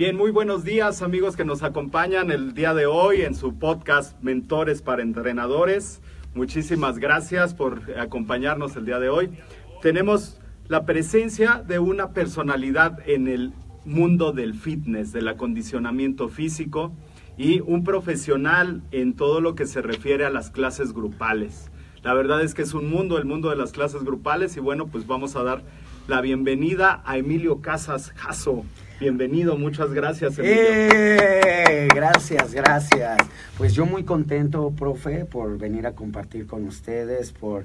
Bien, muy buenos días amigos que nos acompañan el día de hoy en su podcast Mentores para Entrenadores. Muchísimas gracias por acompañarnos el día de hoy. Tenemos la presencia de una personalidad en el mundo del fitness, del acondicionamiento físico y un profesional en todo lo que se refiere a las clases grupales. La verdad es que es un mundo, el mundo de las clases grupales y bueno, pues vamos a dar la bienvenida a Emilio Casas Jasso. Bienvenido, muchas gracias. ¡Eh! Gracias, gracias. Pues yo muy contento, profe, por venir a compartir con ustedes, por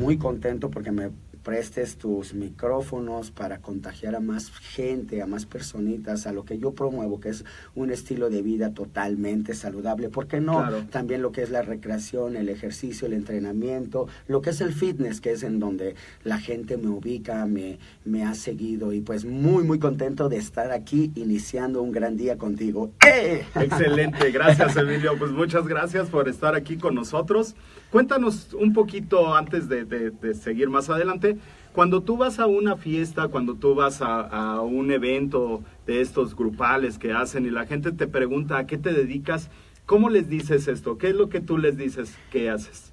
muy contento porque me prestes tus micrófonos para contagiar a más gente, a más personitas, a lo que yo promuevo, que es un estilo de vida totalmente saludable. ¿Por qué no? Claro. También lo que es la recreación, el ejercicio, el entrenamiento, lo que es el fitness, que es en donde la gente me ubica, me, me ha seguido y pues muy, muy contento de estar aquí iniciando un gran día contigo. ¡Eh! Excelente, gracias Emilio. Pues muchas gracias por estar aquí con nosotros. Cuéntanos un poquito antes de, seguir más adelante. Cuando tú vas a una fiesta, cuando tú vas a, a un evento de estos grupales que hacen y la gente te pregunta a qué te dedicas, ¿cómo les dices esto? ¿Qué es lo que tú les dices que haces?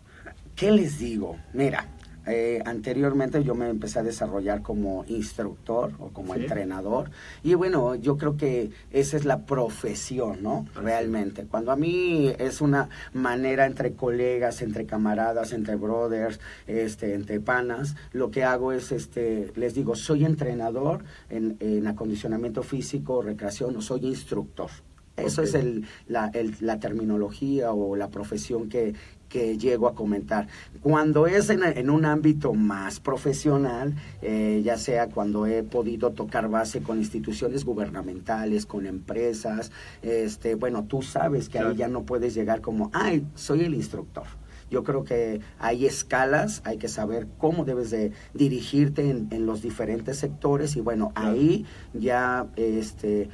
¿Qué les digo? Mira, eh, anteriormente yo me empecé a desarrollar como instructor o como Sí. entrenador y bueno, yo creo que esa es la profesión, ¿no? Realmente. Cuando a mí es una manera entre colegas, entre camaradas, entre brothers, este, entre panas, lo que hago es, este, les digo, soy entrenador en, en acondicionamiento físico, recreación o soy instructor. Eso es el, la, el- la terminología o la profesión que, que llego a comentar. Cuando es en, en un ámbito más profesional, eh, ya sea cuando he podido tocar base con instituciones gubernamentales, con empresas, este, bueno, tú sabes que Claro. ahí ya no puedes llegar como, ay, soy el instructor. Yo creo que hay escalas, hay que saber cómo debes de dirigirte en, en los diferentes sectores y bueno, Claro. ahí ya este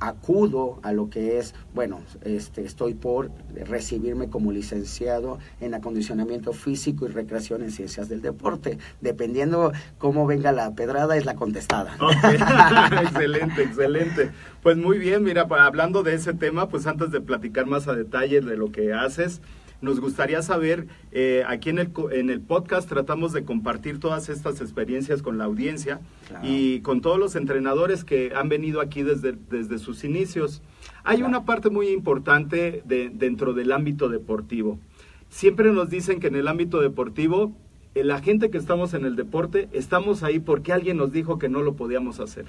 acudo a lo que es, bueno, este, estoy por recibirme como licenciado en acondicionamiento físico y recreación en ciencias del deporte. Dependiendo cómo venga la pedrada, es la contestada. Ok, excelente, excelente. Pues muy bien, mira, hablando de ese tema, pues antes de platicar más a detalle de lo que haces, nos gustaría saber, eh, aquí en el, en el podcast tratamos de compartir todas estas experiencias con la audiencia Claro. y con todos los entrenadores que han venido aquí desde, desde sus inicios. Hay Claro. una parte muy importante de- dentro del ámbito deportivo. Siempre nos dicen que en el ámbito deportivo, eh, la gente que estamos en el deporte, estamos ahí porque alguien nos dijo que no lo podíamos hacer.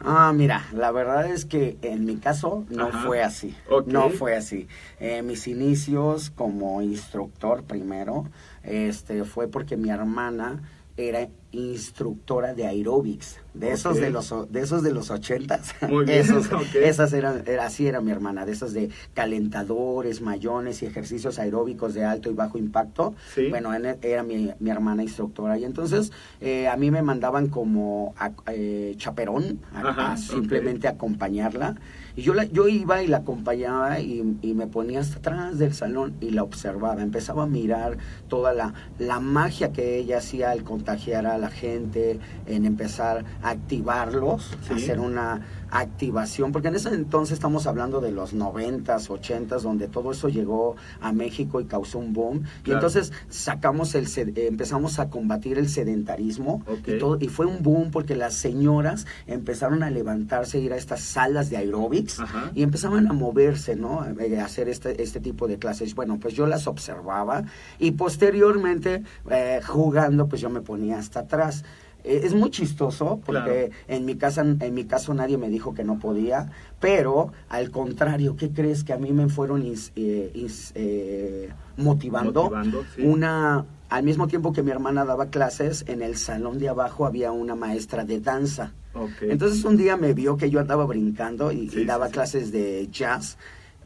Ah, mira, la verdad es que en mi caso no Ajá. fue así. No fue así. Eh, mis inicios como instructor primero, este, fue porque mi hermana era instructora de aeróbics, de esos de los de esos de los ochentas. Muy bien, Esos-. Esas eran, era, así era mi hermana, de esos de calentadores, mayones y ejercicios aeróbicos de alto y bajo impacto. Sí. Bueno, en- era mi, mi hermana instructora y entonces eh, a mí me mandaban como a- eh, chaperón, a simplemente acompañarla. Y yo, la, yo iba y la acompañaba y, y me ponía hasta atrás del salón y la observaba. Empezaba a mirar toda la, la magia que ella hacía al contagiar a la gente, en empezar a activarlos, Sí. hacer una activación, porque en ese entonces estamos hablando de los noventas, ochentas, donde todo eso llegó a México y causó un boom. Y entonces sacamos el, eh, empezamos a combatir el sedentarismo y todo, y fue un boom porque las señoras empezaron a levantarse, ir a estas salas de aeróbics Ajá. y empezaban a moverse, ¿no? Eh, A hacer este, este tipo de clases. Bueno, pues yo las observaba y posteriormente, eh, jugando, pues yo me ponía hasta atrás. Eh, es muy chistoso porque en mi casa, en mi caso nadie me dijo que no podía, pero al contrario, ¿qué crees que a mí me fueron eh, eh, motivando? Motivando, sí. Una al mismo tiempo que mi hermana daba clases, en el salón de abajo había una maestra de danza. Entonces un día me vio que yo andaba brincando y, daba sí, clases de jazz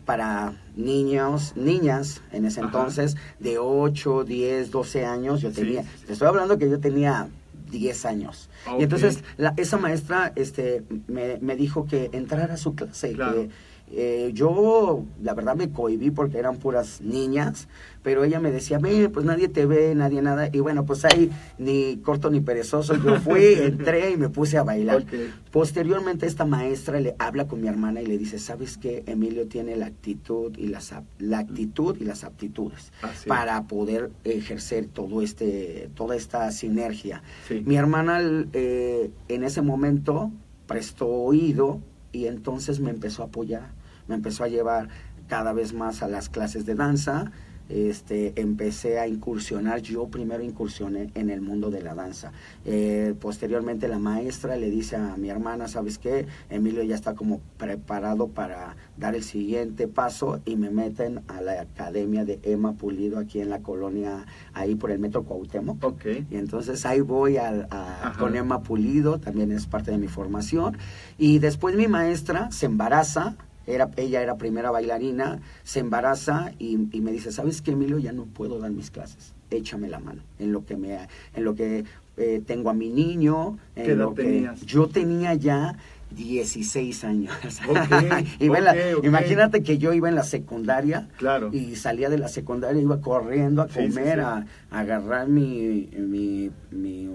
para niños, niñas en ese Ajá. entonces, de 8, 10, 12 años. Yo tenía, te estoy hablando que yo tenía 10 años. Ok. Y entonces la- esa maestra este, me, me dijo que entrara a su clase. Claro. Que, eh, yo, la verdad, me cohibí porque eran puras niñas, pero ella me decía, ve, pues nadie te ve, nadie nada. Y bueno, pues ahí, ni corto ni perezoso, yo fui, entré y me puse a bailar. Posteriormente esta maestra le habla con mi hermana y le dice, ¿sabes qué? Emilio tiene la actitud y las, la actitud y las aptitudes para poder ejercer todo este, toda esta sinergia. Sí. Mi hermana eh, en ese momento prestó oído y entonces me empezó a apoyar, me empezó a llevar cada vez más a las clases de danza. Este, empecé a incursionar, yo primero incursioné en el mundo de la danza. Eh, posteriormente la maestra le dice a mi hermana, ¿sabes qué? Emilio ya está como preparado para dar el siguiente paso y me meten a la academia de Emma Pulido aquí en la colonia, ahí por el metro Cuauhtémoc. Ok. Y entonces ahí voy a, a- con Emma Pulido, también es parte de mi formación. Y después mi maestra se embaraza, era, ella era primera bailarina, se embaraza y, y me dice, ¿sabes qué, Emilio? Ya no puedo dar mis clases, échame la mano en lo que, me, en lo que eh, tengo a mi niño. En ¿Qué edad lo que, tenías? Yo tenía ya 16 años. Iba la-. Imagínate que yo iba en la secundaria Claro. y salía de la secundaria, iba corriendo a Sí, sí, comer, sí. A, a agarrar mi, mi, mi,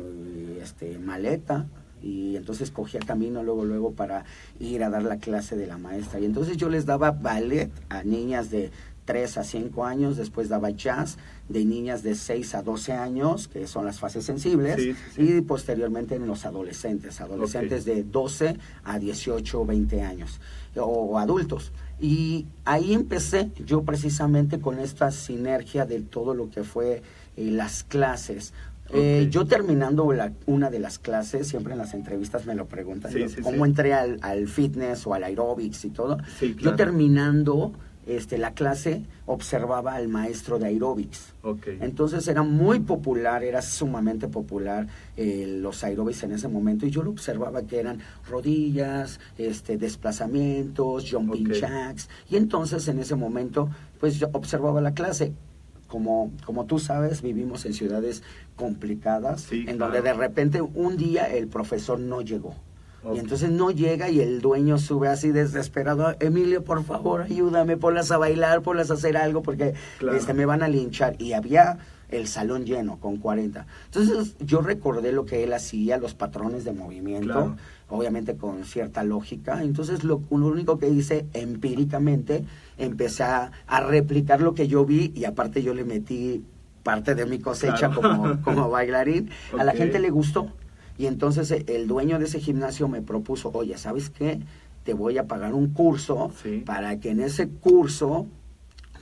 este, maleta y entonces cogía camino luego luego para ir a dar la clase de la maestra y entonces yo les daba ballet a niñas de 3 a 5 años, después daba jazz de niñas de 6 a 12 años, que son las fases sensibles, Sí, sí, sí. y posteriormente en los adolescentes, adolescentes de 12 a 18 o 20 años, o, o adultos. Y ahí empecé yo precisamente con esta sinergia de todo lo que fue eh, las clases. Eh, yo terminando la- una de las clases, siempre en las entrevistas me lo preguntan, Sí, yo, sí, cómo sí. entré al, al fitness o al aerobics y todo. Yo terminando este, la clase observaba al maestro de aerobics. Entonces era muy popular, era sumamente popular eh, los aerobics en ese momento y yo lo observaba que eran rodillas, este, desplazamientos, jumping jacks y entonces en ese momento pues yo observaba la clase. Como, como tú sabes, vivimos en ciudades complicadas, Sí, en claro. donde de repente un día el profesor no llegó. Y entonces no llega y el dueño sube así desesperado, Emilio, por favor, ayúdame, ponlas a bailar, ponlas a hacer algo, porque Claro. este, me van a linchar. Y había el salón lleno con 40. Entonces yo recordé lo que él hacía, los patrones de movimiento, Claro. Obviamente con cierta lógica. Entonces lo, lo único que hice empíricamente, empecé a, a replicar lo que yo vi y aparte yo le metí parte de mi cosecha Claro. como, como bailarín. A la gente le gustó. Y entonces eh, el dueño de ese gimnasio me propuso, oye, ¿sabes qué? Te voy a pagar un curso Sí. para que en ese curso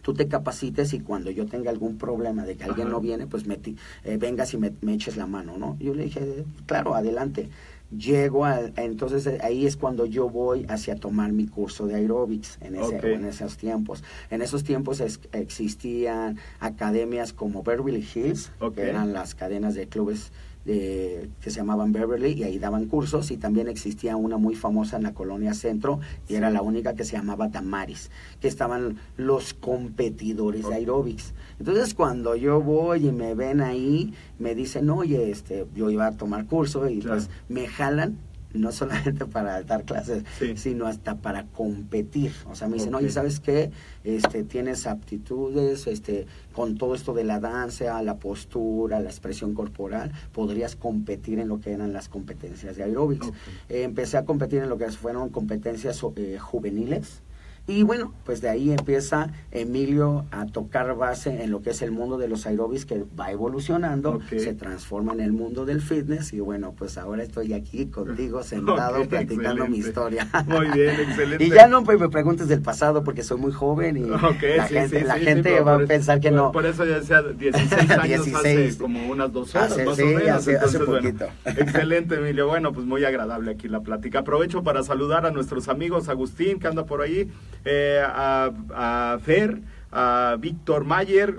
tú te capacites y cuando yo tenga algún problema de que alguien Ajá. no viene, pues me, eh, vengas y me, me eches la mano, ¿no? Yo le dije, claro, adelante. Llego a, entonces eh, ahí es cuando yo voy hacia tomar mi curso de aerobics en, ese, en esos tiempos. En esos tiempos es- existían academias como Beverly Hills, que eran las cadenas de clubes que se llamaban Beverly y ahí daban cursos y también existía una muy famosa en la colonia centro y era la única que se llamaba Damaris, que estaban los competidores de aeróbics. Entonces cuando yo voy y me ven ahí, me dicen, oye, este, yo iba a tomar curso y pues me jalan no solamente para dar clases, sino hasta para competir. O sea, me dicen, oye, ¿sabes qué? Este, tienes aptitudes, este, con todo esto de la danza, la postura, la expresión corporal, podrías competir en lo que eran las competencias de aeróbics. Eh, empecé a competir en lo que fueron competencias eh, juveniles, y bueno, pues de ahí empieza Emilio a tocar base en lo que es el mundo de los aerobics que va evolucionando, se transforma en el mundo del fitness y bueno, pues ahora estoy aquí contigo sentado platicando mi historia. Muy bien, excelente. y ya no pues, me preguntes del pasado porque soy muy joven y la gente, la gente va a pensar que no. Por eso ya decía 16 años 16, hace como unas dos horas hace, más o menos. Hace, hace poquito. excelente, Emilio. Bueno, pues muy agradable aquí la plática. Aprovecho para saludar a nuestros amigos Agustín que anda por ahí eh, a, Fer, a Víctor Mayer,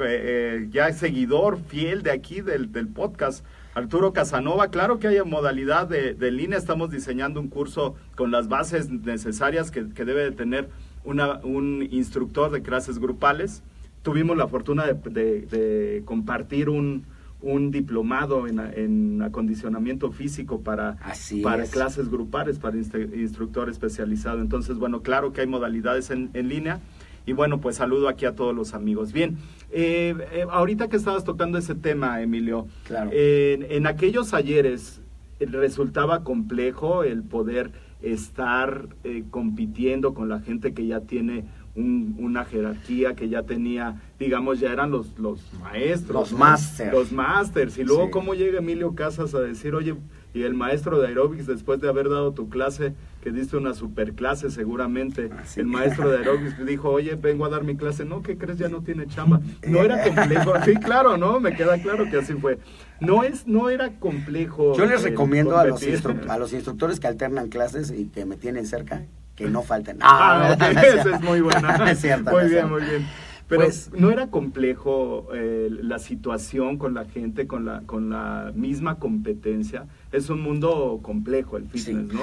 eh, ya es seguidor fiel de aquí del, podcast. Arturo Casanova, claro que hay modalidad de, línea, estamos diseñando un curso con las bases necesarias que, debe de tener una, un instructor de clases grupales. Tuvimos la fortuna de compartir un, un diplomado en, acondicionamiento físico para, para clases grupales, para instructor especializado. Entonces, bueno, claro que hay modalidades en, línea. Y bueno, pues saludo aquí a todos los amigos. Bien, eh, eh, ahorita que estabas tocando ese tema, Emilio, claro. en aquellos ayeres eh, resultaba complejo el poder estar compitiendo con la gente que ya tiene una jerarquía que ya tenía, digamos, ya eran los, los maestros. Los masters. Los masters. Y luego, ¿cómo llega Emilio Casas a decir, oye, y el maestro de aerobics, después de haber dado tu clase, que diste una super clase seguramente, ah, el maestro de aerobics dijo, oye, vengo a dar mi clase, no, ¿qué crees? Ya no tiene chamba. No era complejo, sí, claro, ¿no? Me queda claro que así fue. No es, no era complejo. Yo les recomiendo a los, a los instructores que alternan clases y que me tienen cerca, que no falten. Ah, esa es muy buena. es cierto, muy bien, muy bien. Pero pues, no era complejo eh, la situación con la gente, con la, con la misma competencia. Es un mundo complejo el fitness, ¿no?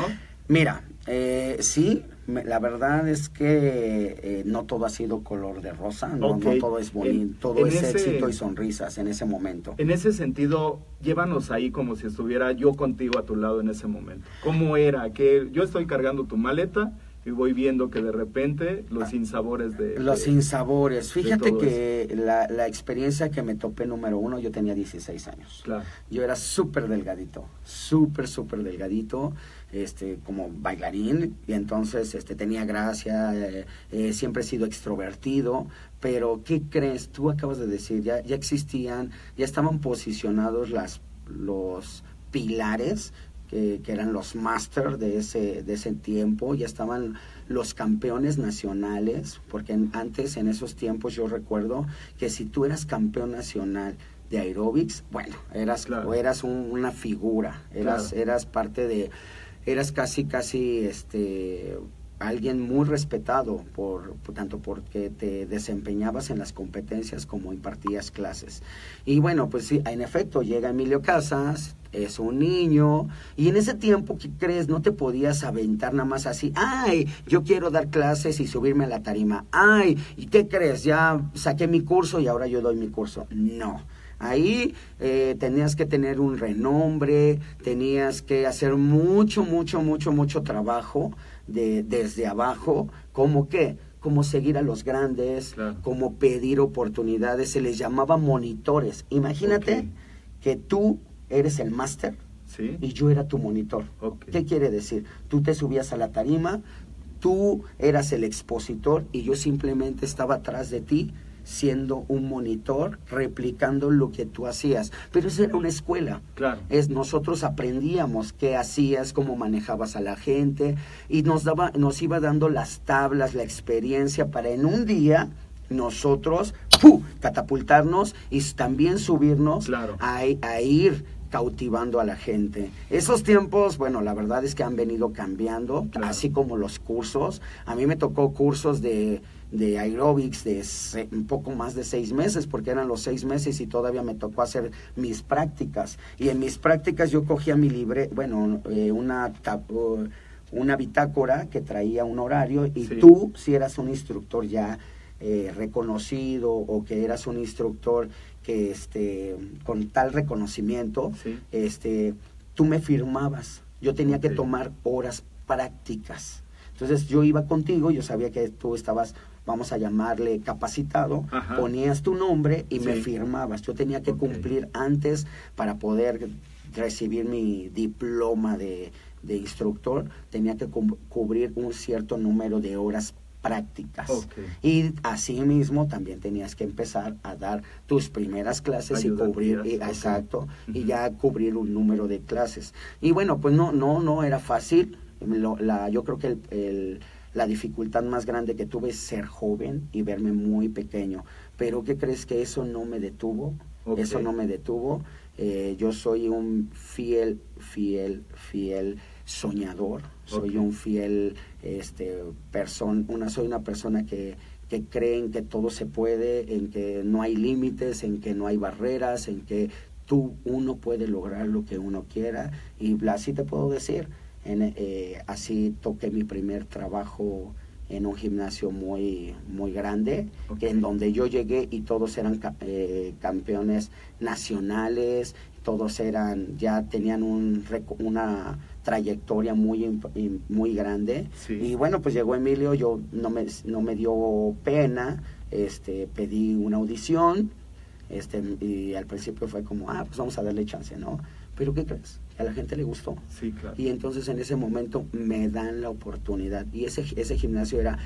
Mira, eh, sí, la verdad es que eh, no todo ha sido color de rosa, no, todo es bonito, todo es éxito y sonrisas en ese momento. En ese sentido, llévanos ahí como si estuviera yo contigo a tu lado en ese momento. ¿Cómo era? Que yo estoy cargando tu maleta, y voy viendo que de repente los sinsabores de... Los sinsabores. Fíjate que la, la, experiencia que me topé número uno, yo tenía 16 años. Claro. Yo era súper delgadito, súper, súper delgadito, este, como bailarín, y entonces este, tenía gracia, eh, eh, siempre he sido extrovertido, pero ¿qué crees? Tú acabas de decir, ya, ya existían, ya estaban posicionados las, los pilares que, eran los máster de ese, de ese tiempo, ya estaban los campeones nacionales, porque antes, en esos tiempos, yo recuerdo que si tú eras campeón nacional de aerobics, bueno, eras, eras una figura, eras, eras parte de, eras casi, casi, este, alguien muy respetado por, tanto porque te desempeñabas en las competencias como impartías clases. Y bueno, pues sí, en efecto llega Emilio Casas, es un niño y en ese tiempo ¿qué crees? No te podías aventar nada más así, "Ay, yo quiero dar clases y subirme a la tarima." "Ay, ¿y qué crees? Ya saqué mi curso y ahora yo doy mi curso." No. Ahí eh, tenías que tener un renombre, tenías que hacer mucho, mucho, mucho, mucho trabajo de, desde abajo, como que, como seguir a los grandes, como pedir oportunidades, se les llamaba monitores. Imagínate que tú eres el máster y yo era tu monitor. ¿Qué quiere decir? Tú te subías a la tarima, tú eras el expositor y yo simplemente estaba atrás de ti siendo un monitor, replicando lo que tú hacías. Pero eso era una escuela. Claro. Es, nosotros aprendíamos qué hacías, cómo manejabas a la gente, y nos daba, nos iba dando las tablas, la experiencia para en un día nosotros catapultarnos y también subirnos a, a ir cautivando a la gente. Esos tiempos, bueno, la verdad es que han venido cambiando, así como los cursos. A mí me tocó cursos de de aerobics de se- un poco más de seis meses, porque eran los seis meses y todavía me tocó hacer mis prácticas. Y en mis prácticas yo cogía mi libre, bueno, eh, una, una bitácora que traía un horario y Sí. tú, si eras un instructor ya eh, reconocido o que eras un instructor que este con tal reconocimiento, Sí. este tú me firmabas. Yo tenía que tomar horas prácticas. Entonces yo iba contigo, yo sabía que tú estabas, vamos a llamarle capacitado, Ajá. ponías tu nombre y me firmabas. Yo tenía que cumplir antes para poder recibir mi diploma de, de instructor, tenía que cu- cubrir un cierto número de horas prácticas. Ok. Y asimismo también tenías que empezar a dar tus primeras clases y cubrir, y- exacto, y ya cubrir un número de clases. Y bueno, pues no, no, no era fácil. Lo- la, yo creo que el- el- la dificultad más grande que tuve es ser joven y verme muy pequeño. Pero ¿qué crees que eso no me detuvo? Eso no me detuvo. Eh, yo soy un fiel, fiel, fiel soñador. Soy un fiel, este, persona, una, soy una persona que, que cree en que todo se puede, en que no hay límites, en que no hay barreras, en que tú, uno puede lograr lo que uno quiera. Y así te puedo decir, en, eh, así toqué mi primer trabajo en un gimnasio muy muy grande en donde yo llegué y todos eran eh, campeones nacionales todos eran ya tenían un una trayectoria muy muy grande Sí. y bueno pues llegó Emilio yo no me no me dio pena este pedí una audición este y al principio fue como ah pues vamos a darle chance no pero qué crees a la gente le gustó Sí, claro. y entonces en ese momento me dan la oportunidad. Y ese, ese gimnasio era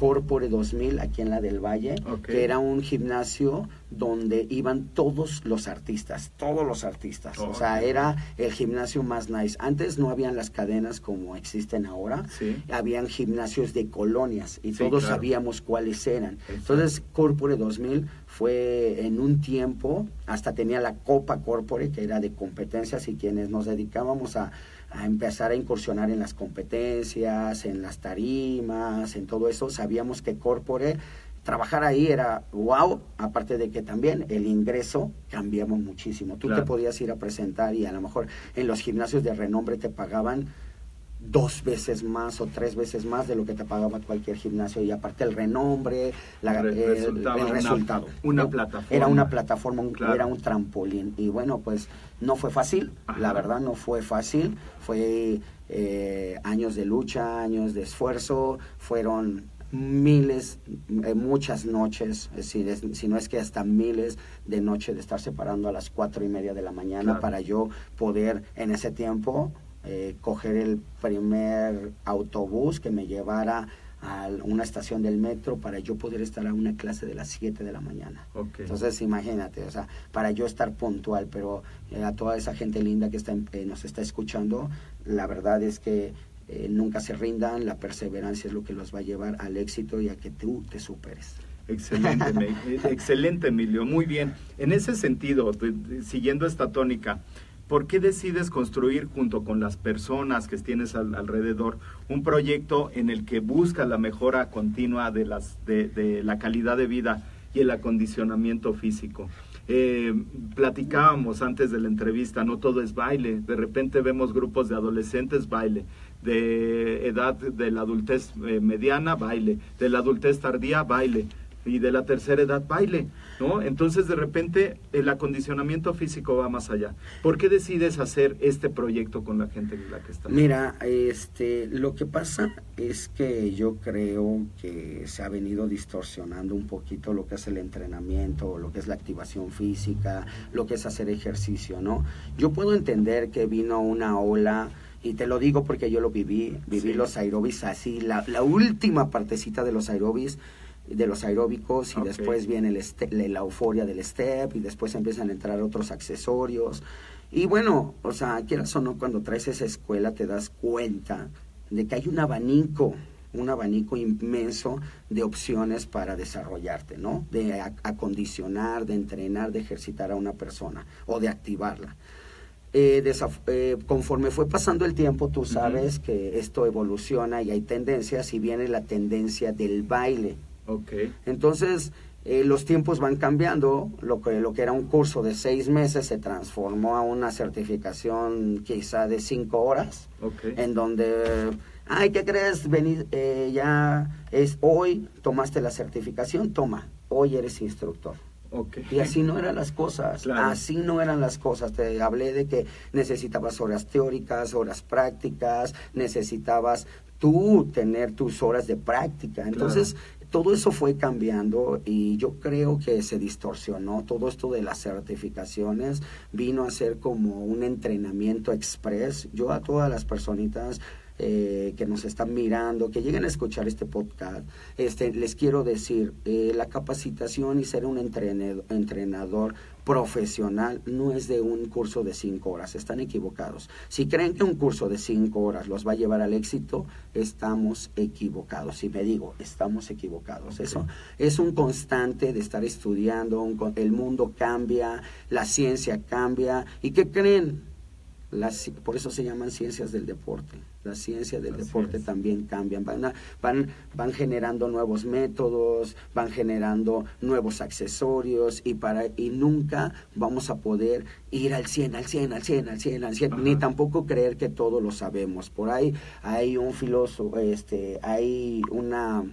Corpore 2000 aquí en la del Valle, que era un gimnasio donde iban todos los artistas, todos los artistas. Oh, o sea, era el gimnasio más nice. Antes no habían las cadenas como existen ahora. Sí. Habían gimnasios de colonias y Sí, todos claro. sabíamos cuáles eran. Exacto. Entonces, Corpore 2000 fue en un tiempo, hasta tenía la Copa Corpore, que era de competencias, y quienes nos dedicábamos a, a empezar a incursionar en las competencias, en las tarimas, en todo eso, sabíamos que Corpore, trabajar ahí era wow, aparte de que también el ingreso cambiaba muchísimo. Tú Claro. te podías ir a presentar y a lo mejor en los gimnasios de renombre te pagaban dos veces más o tres veces más de lo que te pagaba cualquier gimnasio y aparte el renombre, la- el, el resultado. una ¿no? plataforma. Era una plataforma, un- Claro. era un trampolín y bueno, pues no fue fácil, Ajá. la verdad no fue fácil, fue eh, años de lucha, años de esfuerzo, fueron miles, eh, muchas noches, es decir, es- si no es que hasta miles de noches de estar separando a las cuatro y media de la mañana Claro. para yo poder en ese tiempo eh, coger el primer autobús que me llevara a una estación del metro para yo poder estar a una clase de las 7 de la mañana. Entonces imagínate, o sea, para yo estar puntual, pero eh, a toda esa gente linda que está, en- eh, nos está escuchando, la verdad es que eh, nunca se rindan, la perseverancia es lo que los va a llevar al éxito y a que tú te superes. Excelente, eh, excelente Emilio, muy bien. En ese sentido, siguiendo esta tónica, ¿por qué decides construir junto con las personas que tienes al- alrededor un proyecto en el que busca la mejora continua de la calidad de vida y el acondicionamiento físico? Eh, platicábamos antes de la entrevista, no todo es baile, de repente vemos grupos de adolescentes, baile, de edad de la adultez eh, mediana, baile, de la adultez tardía, baile, y de la tercera edad, baile, ¿no? Entonces de repente el acondicionamiento físico va más allá. ¿Por qué decides hacer este proyecto con la gente en la que estás? Mira, este, lo que pasa es que yo creo que se ha venido distorsionando un poquito lo que es el entrenamiento, lo que es la activación física, lo que es hacer ejercicio, ¿no? Yo puedo entender que vino una ola y te lo digo porque yo lo viví, viví Sí. los aerobics así, la, la última partecita de los aerobics de los aeróbicos y después viene el este- la, euforia del step y después empiezan a entrar otros accesorios. Y bueno, o sea, quieras o no, cuando traes esa escuela te das cuenta de que hay un abanico, un abanico inmenso de opciones para desarrollarte, ¿no? De acondicionar, de entrenar, de ejercitar a una persona o de activarla. Eh, eh, conforme fue pasando el tiempo, tú sabes que esto evoluciona y hay tendencias y viene la tendencia del baile. Ok. Entonces, eh, los tiempos van cambiando, lo que, lo que era un curso de seis meses se transformó a una certificación quizá de cinco horas, Ok. en donde, ay, ¿qué crees? Venir, eh, ya es hoy, tomaste la certificación, toma, hoy eres instructor. Ok. Y así no eran las cosas, Claro. así no eran las cosas. Te hablé de que necesitabas horas teóricas, horas prácticas, necesitabas tú tener tus horas de práctica. Entonces, todo eso fue cambiando y yo creo que se distorsionó. Todo esto de las certificaciones vino a ser como un entrenamiento express. Yo a todas las personitas eh, que nos están mirando, que lleguen a escuchar este podcast, este, les quiero decir, eh, la capacitación y ser un entrenador, entrenador profesional no es de un curso de cinco horas, están equivocados. Si creen que un curso de cinco horas los va a llevar al éxito, estamos equivocados. Y me digo, estamos equivocados. Eso es un constante de estar estudiando, un el mundo cambia, la ciencia cambia. ¿Y qué creen? Las, por eso se llaman ciencias del deporte. Las ciencias del Así deporte es. también cambian, van, a- van, van generando nuevos métodos, van generando nuevos accesorios y, para, y nunca vamos a poder ir al 100, al 100, al 100, al 100, al 100, Ajá. ni tampoco creer que todo lo sabemos. Por ahí hay un filósofo, este, hay una,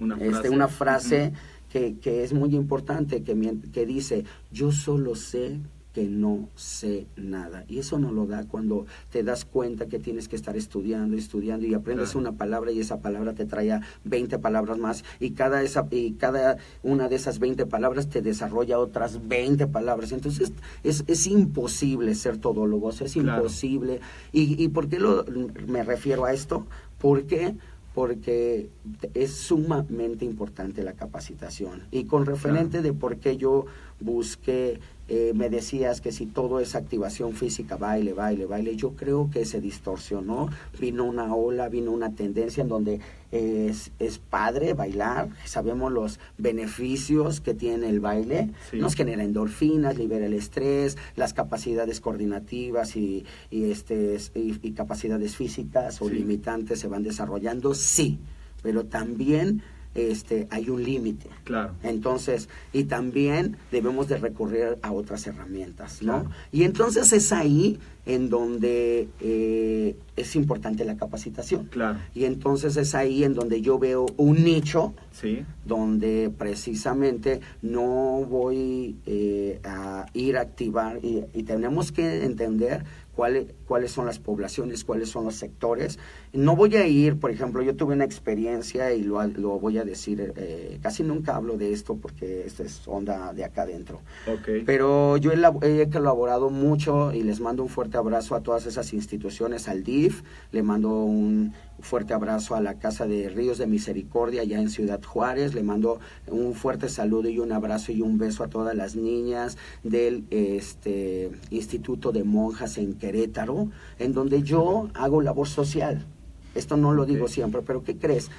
Una este, frase. una frase Ujú. que, que es muy importante, que, que dice, yo solo sé que no sé nada. Y eso no lo da cuando te das cuenta que tienes que estar estudiando, estudiando y aprendes Claro. una palabra y esa palabra te trae a 20 palabras más y cada, esa, y cada una de esas 20 palabras te desarrolla otras 20 palabras. Entonces es, es imposible ser todólogo, o sea, es Claro. imposible. ¿Y, ¿Y por qué lo, me refiero a esto? Porque porque es sumamente importante la capacitación. Y con referente de por qué yo busqué, eh, me decías que si todo es activación física, baile, baile, baile, yo creo que se distorsionó, vino una ola, vino una tendencia en donde es, es padre bailar, sabemos los beneficios que tiene el baile, Sí. nos genera endorfinas, libera el estrés, las capacidades coordinativas y, y, este, y, y capacidades físicas o Sí. limitantes se van desarrollando, sí, pero también este, hay un límite. Claro. Entonces, y también debemos de recurrir a otras herramientas, ¿no? Claro. Y entonces es ahí en donde eh, es importante la capacitación. Claro. Y entonces es ahí en donde yo veo un nicho Sí. donde precisamente no voy eh, a ir a activar y, y tenemos que entender cuáles cuáles son las poblaciones, cuáles son los sectores. No voy a ir, por ejemplo, yo tuve una experiencia y lo, lo voy a decir, eh, casi nunca hablo de esto porque esta es onda de acá adentro. Ok. Pero yo he, he colaborado mucho y les mando un fuerte abrazo a todas esas instituciones, al DIF, le mando un fuerte abrazo a la Casa de Ríos de Misericordia allá en Ciudad Juárez, le mando un fuerte saludo y un abrazo y un beso a todas las niñas del este, Instituto de Monjas en Querétaro, en donde yo hago labor social. Esto no lo digo siempre, pero ¿qué crees?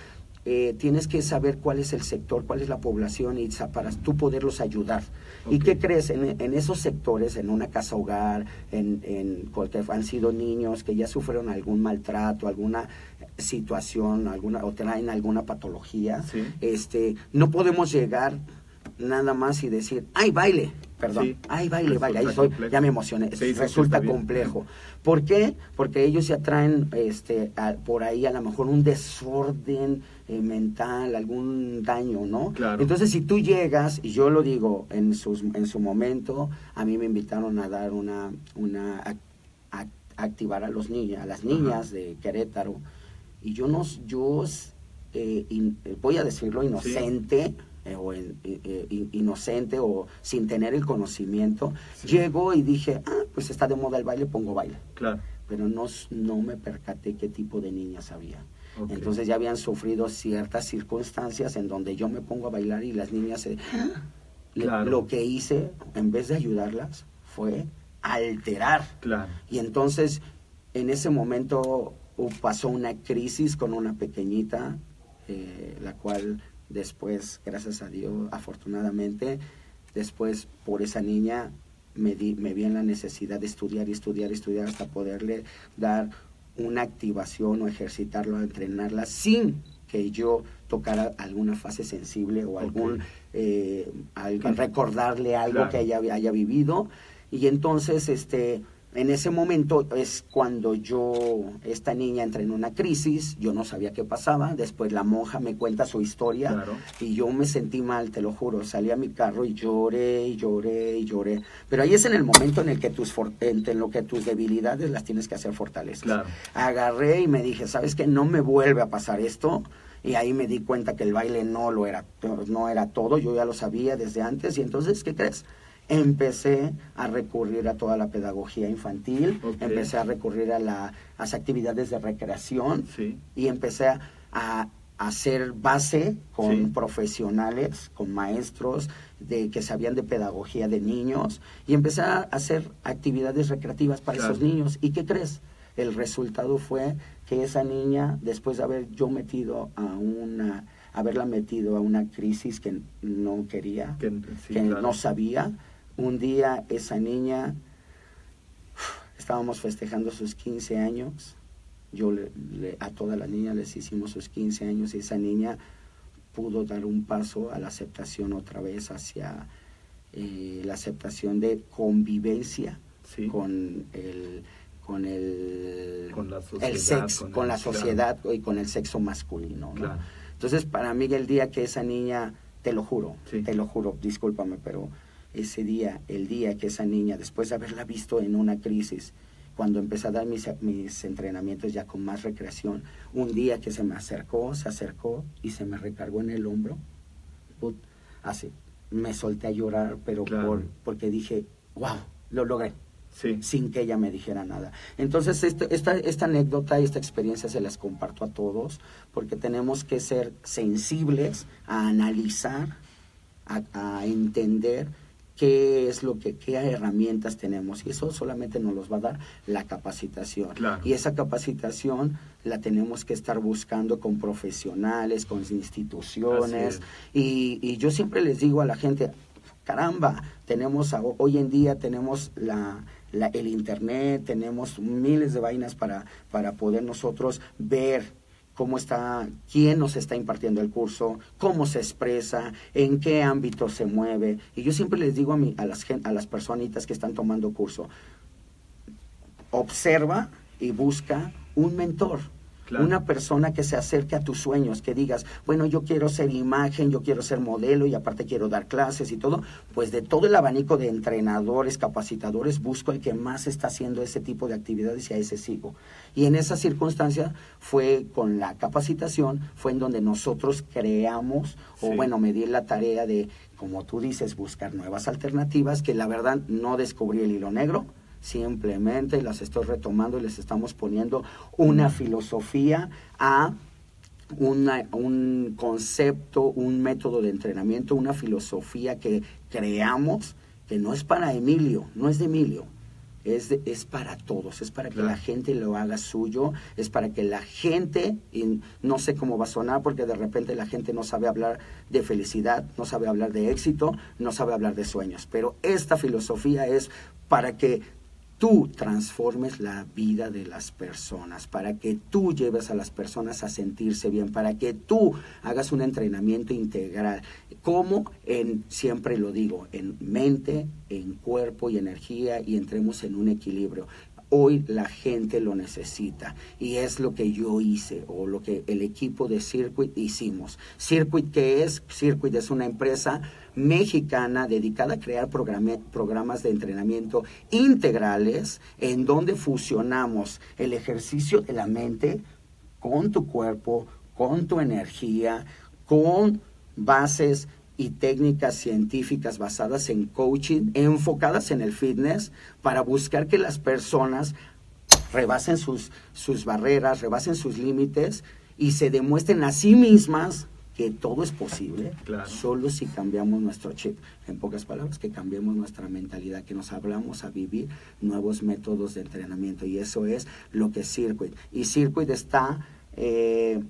Eh, tienes que saber cuál es el sector, cuál es la población y para tú poderlos ayudar. ¿Y qué crees? En, en esos sectores, en una casa hogar, en, en cualquier, han sido niños que ya sufrieron algún maltrato, alguna situación, alguna o traen alguna patología, Sí. este, no podemos llegar nada más y decir, ¡ay, baile! Perdón, Sí. ¡ay, baile, baile! Ahí complejo. ya me emocioné. Sí, Resulta complejo. ¿Por qué? Porque ellos ya traen este, a- por ahí a lo mejor un desorden eh, mental, algún daño, ¿no? Claro. Entonces, si tú llegas, y yo lo digo en, sus, en su momento, a mí me invitaron a dar una, una ac- ac- activar a los niños, a las niñas de Querétaro, y yo no, yo, eh, in- eh, voy a decirlo, inocente, eh, o eh, eh, in- inocente o sin tener el conocimiento, Sí. llego y dije, ah, pues está de moda el baile, pongo baile. Claro. Pero no, no me percaté qué tipo de niñas había. Entonces ya habían sufrido ciertas circunstancias en donde yo me pongo a bailar y las niñas se... Le- Claro. Lo que hice, en vez de ayudarlas, fue alterar. Claro. Y entonces, en ese momento uh, pasó una crisis con una pequeñita, eh, la cual después, gracias a Dios, afortunadamente, después por esa niña me, di, me vi en la necesidad de estudiar y estudiar y estudiar hasta poderle dar una activación o ejercitarlo, entrenarla sin que yo tocara alguna fase sensible o algún, eh, al- recordarle algo Claro. que haya, haya vivido. Y entonces, este, en ese momento es cuando yo, esta niña entra en una crisis, yo no sabía qué pasaba, después la monja me cuenta su historia Claro. y yo me sentí mal, te lo juro, salí a mi carro y lloré y lloré y lloré. Pero ahí es en el momento en el que tus, en en lo que tus debilidades las tienes que hacer fortalezas. Claro. Agarré y me dije, ¿sabes qué? No me vuelve a pasar esto. Y ahí me di cuenta que el baile no lo era, no era todo, yo ya lo sabía desde antes. Y entonces, ¿qué crees? Empecé a recurrir a toda la pedagogía infantil, empecé a recurrir a la- las actividades de recreación Sí. y empecé a, a hacer base con Sí. profesionales, con maestros de que sabían de pedagogía de niños y empecé a hacer actividades recreativas para Claro. esos niños. ¿Y qué crees? El resultado fue que esa niña, después de haber yo metido a una, haberla metido a una crisis que no quería, Que- sí, que claro. no sabía, un día esa niña, estábamos festejando sus 15 años, yo le- le- a todas las niñas les hicimos sus 15 años y esa niña pudo dar un paso a la aceptación otra vez hacia eh, la aceptación de convivencia Sí. con el con el, Con la el sociedad, sexo, con con, el- la claro. sociedad y con el sexo masculino. ¿no? Claro. Entonces, para mí el día que esa niña, te lo juro, Sí. te lo juro, discúlpame, pero ese día, el día que esa niña, después de haberla visto en una crisis, cuando empecé a dar mis, mis entrenamientos ya con más recreación, un día que se me acercó, se acercó y se me recargó en el hombro, put, así, me solté a llorar, pero Claro. por, porque dije, wow, lo logré Sí. sin que ella me dijera nada. Entonces, este- esta, esta anécdota y esta experiencia se las comparto a todos, porque tenemos que ser sensibles a analizar, a, a entender qué es lo que, qué herramientas tenemos. Y eso solamente nos los va a dar la capacitación. Claro. Y esa capacitación la tenemos que estar buscando con profesionales, con instituciones. Y, y yo siempre les digo a la gente, caramba, tenemos hoy en día tenemos la, la- el internet, tenemos miles de vainas para, para poder nosotros ver cómo está, quién nos está impartiendo el curso, cómo se expresa, en qué ámbito se mueve. Y yo siempre les digo a, mi, a, las, a las personitas que están tomando curso, observa y busca un mentor. Claro. Una persona que se acerque a tus sueños, que digas, bueno, yo quiero ser imagen, yo quiero ser modelo y aparte quiero dar clases y todo, pues de todo el abanico de entrenadores, capacitadores, busco el que más está haciendo ese tipo de actividades y a ese sigo. Y en esa circunstancia fue con la capacitación, fue en donde nosotros creamos, o bueno, me di la tarea de, como tú dices, buscar nuevas alternativas, que la verdad no descubrí el hilo negro, simplemente las estoy retomando y les estamos poniendo una filosofía a una- un concepto, un método de entrenamiento, una filosofía que creamos, que no es para Emilio, no es de Emilio, es, de- es para todos, es para que Claro. la gente lo haga suyo, es para que la gente, y no sé cómo va a sonar, porque de repente la gente no sabe hablar de felicidad, no sabe hablar de éxito, no sabe hablar de sueños, pero esta filosofía es para que tú transformes la vida de las personas, para que tú lleves a las personas a sentirse bien, para que tú hagas un entrenamiento integral. como En, siempre lo digo, en mente, en cuerpo y energía y entremos en un equilibrio. Hoy la gente lo necesita y es lo que yo hice o lo que el equipo de Circuit hicimos. Circuit, ¿qué es? Circuit es una empresa mexicana dedicada a crear programa- programas de entrenamiento integrales en donde fusionamos el ejercicio de la mente con tu cuerpo, con tu energía, con bases y técnicas científicas basadas en coaching, enfocadas en el fitness, para buscar que las personas rebasen sus, sus barreras, rebasen sus límites y se demuestren a sí mismas que todo es posible, Claro. solo si cambiamos nuestro chip. En pocas palabras, que cambiemos nuestra mentalidad, que nos hablamos a vivir nuevos métodos de entrenamiento. Y eso es lo que es Circuit. Y Circuit está eh,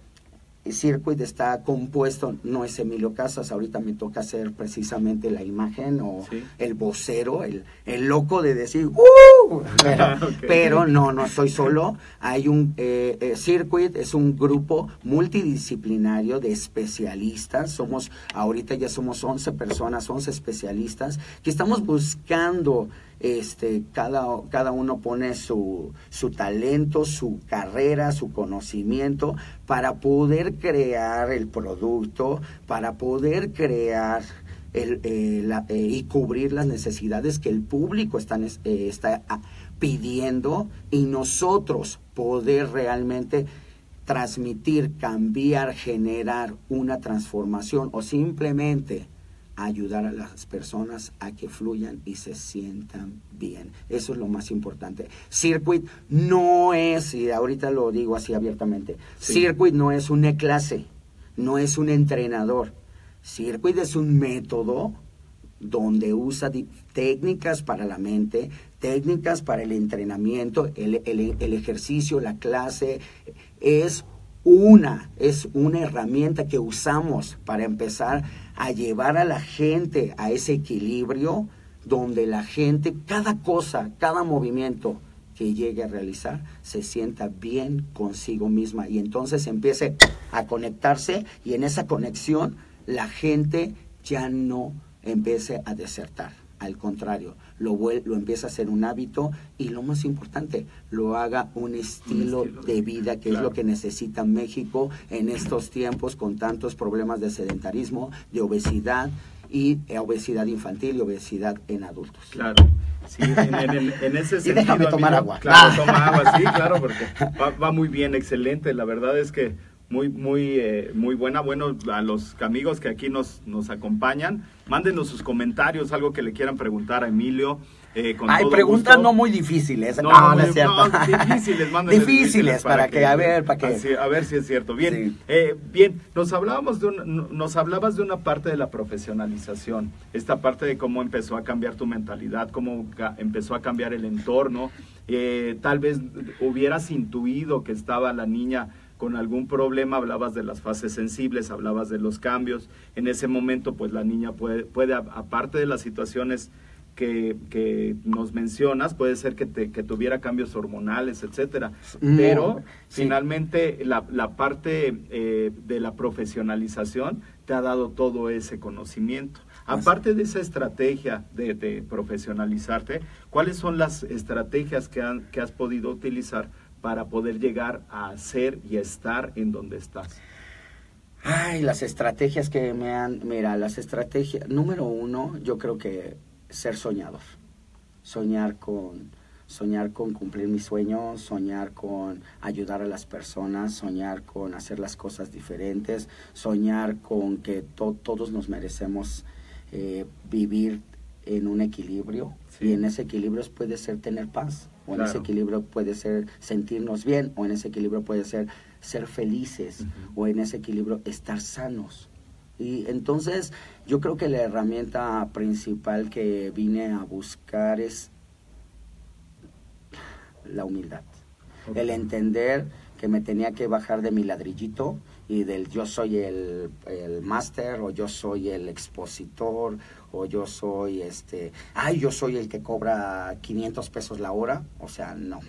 Circuit está compuesto, no es Emilio Casas, ahorita me toca hacer precisamente la imagen o Sí. el vocero, el, el loco de decir, ¡Uh! Pero, no, no soy solo. Hay un eh, eh, Circuit, es un grupo multidisciplinario de especialistas. Somos, ahorita ya somos 11 personas, 11 especialistas, que estamos buscando, este, cada, cada uno pone su, su talento, su carrera, su conocimiento para poder crear el producto, para poder crear el, eh, eh, y cubrir las necesidades que el público está, eh, ah, pidiendo y nosotros poder realmente transmitir, cambiar, generar una transformación o simplemente ayudar a las personas a que fluyan y se sientan bien. Eso es lo más importante. Circuit no es, y ahorita lo digo así abiertamente, Sí. Circuit no es una clase, no es un entrenador. Circuit es un método donde usa técnicas para la mente, técnicas para el entrenamiento, el, el- el ejercicio, la clase, es una, es una herramienta que usamos para empezar a llevar a la gente a ese equilibrio donde la gente, cada cosa, cada movimiento que llegue a realizar, se sienta bien consigo misma y entonces empiece a conectarse y en esa conexión la gente ya no empiece a desertar. Al contrario, lo, lo empieza a hacer un hábito y lo más importante, lo haga un estilo, estilo de vida, que claro. es lo que necesita México en estos tiempos con tantos problemas de sedentarismo, de obesidad y eh, obesidad infantil y obesidad en adultos. Claro. Sí, en, en- en- ese Y sentido. déjame tomar amigo, agua. Claro, Ah. toma agua, sí, claro, porque va, va muy bien, excelente. La verdad es que muy, muy, eh, muy buena. Bueno, a los amigos que aquí nos, nos acompañan, mándenos sus comentarios, algo que le quieran preguntar a Emilio. eh, con Hay todo preguntas gusto. no muy difíciles. No, No, no, muy- es cierto. no, difíciles, Difíciles, para, que, a ver, para que... así, a ver si es cierto. Bien, Sí. eh, bien, nos hablábamos de una- nos hablabas de una parte de la profesionalización, esta parte de cómo empezó a cambiar tu mentalidad, cómo empezó a cambiar el entorno. Eh, tal vez hubieras intuido que estaba la niña con algún problema, hablabas de las fases sensibles, hablabas de los cambios. En ese momento, pues la niña puede, puede aparte de las situaciones que, que nos mencionas, puede ser que, te- que tuviera cambios hormonales, etcétera. No, Pero sí. finalmente la, la parte eh, de la profesionalización te ha dado todo ese conocimiento. Aparte de esa estrategia de, de profesionalizarte, ¿cuáles son las estrategias que, han- que has podido utilizar para poder llegar a ser y a estar en donde estás? Ay, las estrategias que me han... Mira, las estrategias... Número uno, yo creo que ser soñador. Soñar con... Soñar con cumplir mis sueños, soñar con ayudar a las personas, soñar con hacer las cosas diferentes, soñar con que to- todos nos merecemos eh, vivir en un equilibrio Sí. y en ese equilibrio puede ser tener paz o en ese equilibrio puede ser sentirnos bien o en ese equilibrio puede ser ser felices o en ese equilibrio estar sanos. Y entonces yo creo que la herramienta principal que vine a buscar es la humildad. El entender que me tenía que bajar de mi ladrillito y del yo soy el, el máster o yo soy el expositor o yo soy este, ay, yo soy el que cobra 500 pesos la hora. O sea, no.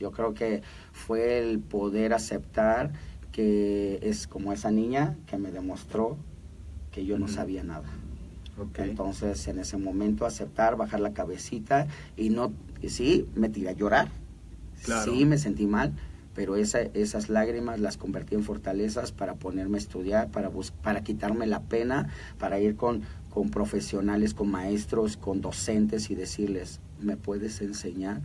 Yo creo que fue el poder aceptar que es como esa niña que me demostró que yo no sabía nada. Entonces, en ese momento, aceptar, bajar la cabecita y no, y sí, me tiré a llorar. Claro. Sí, me sentí mal, pero esa, esas lágrimas las convertí en fortalezas para ponerme a estudiar, para, bus- para quitarme la pena, para ir con, con profesionales, con maestros, con docentes y decirles, ¿me puedes enseñar?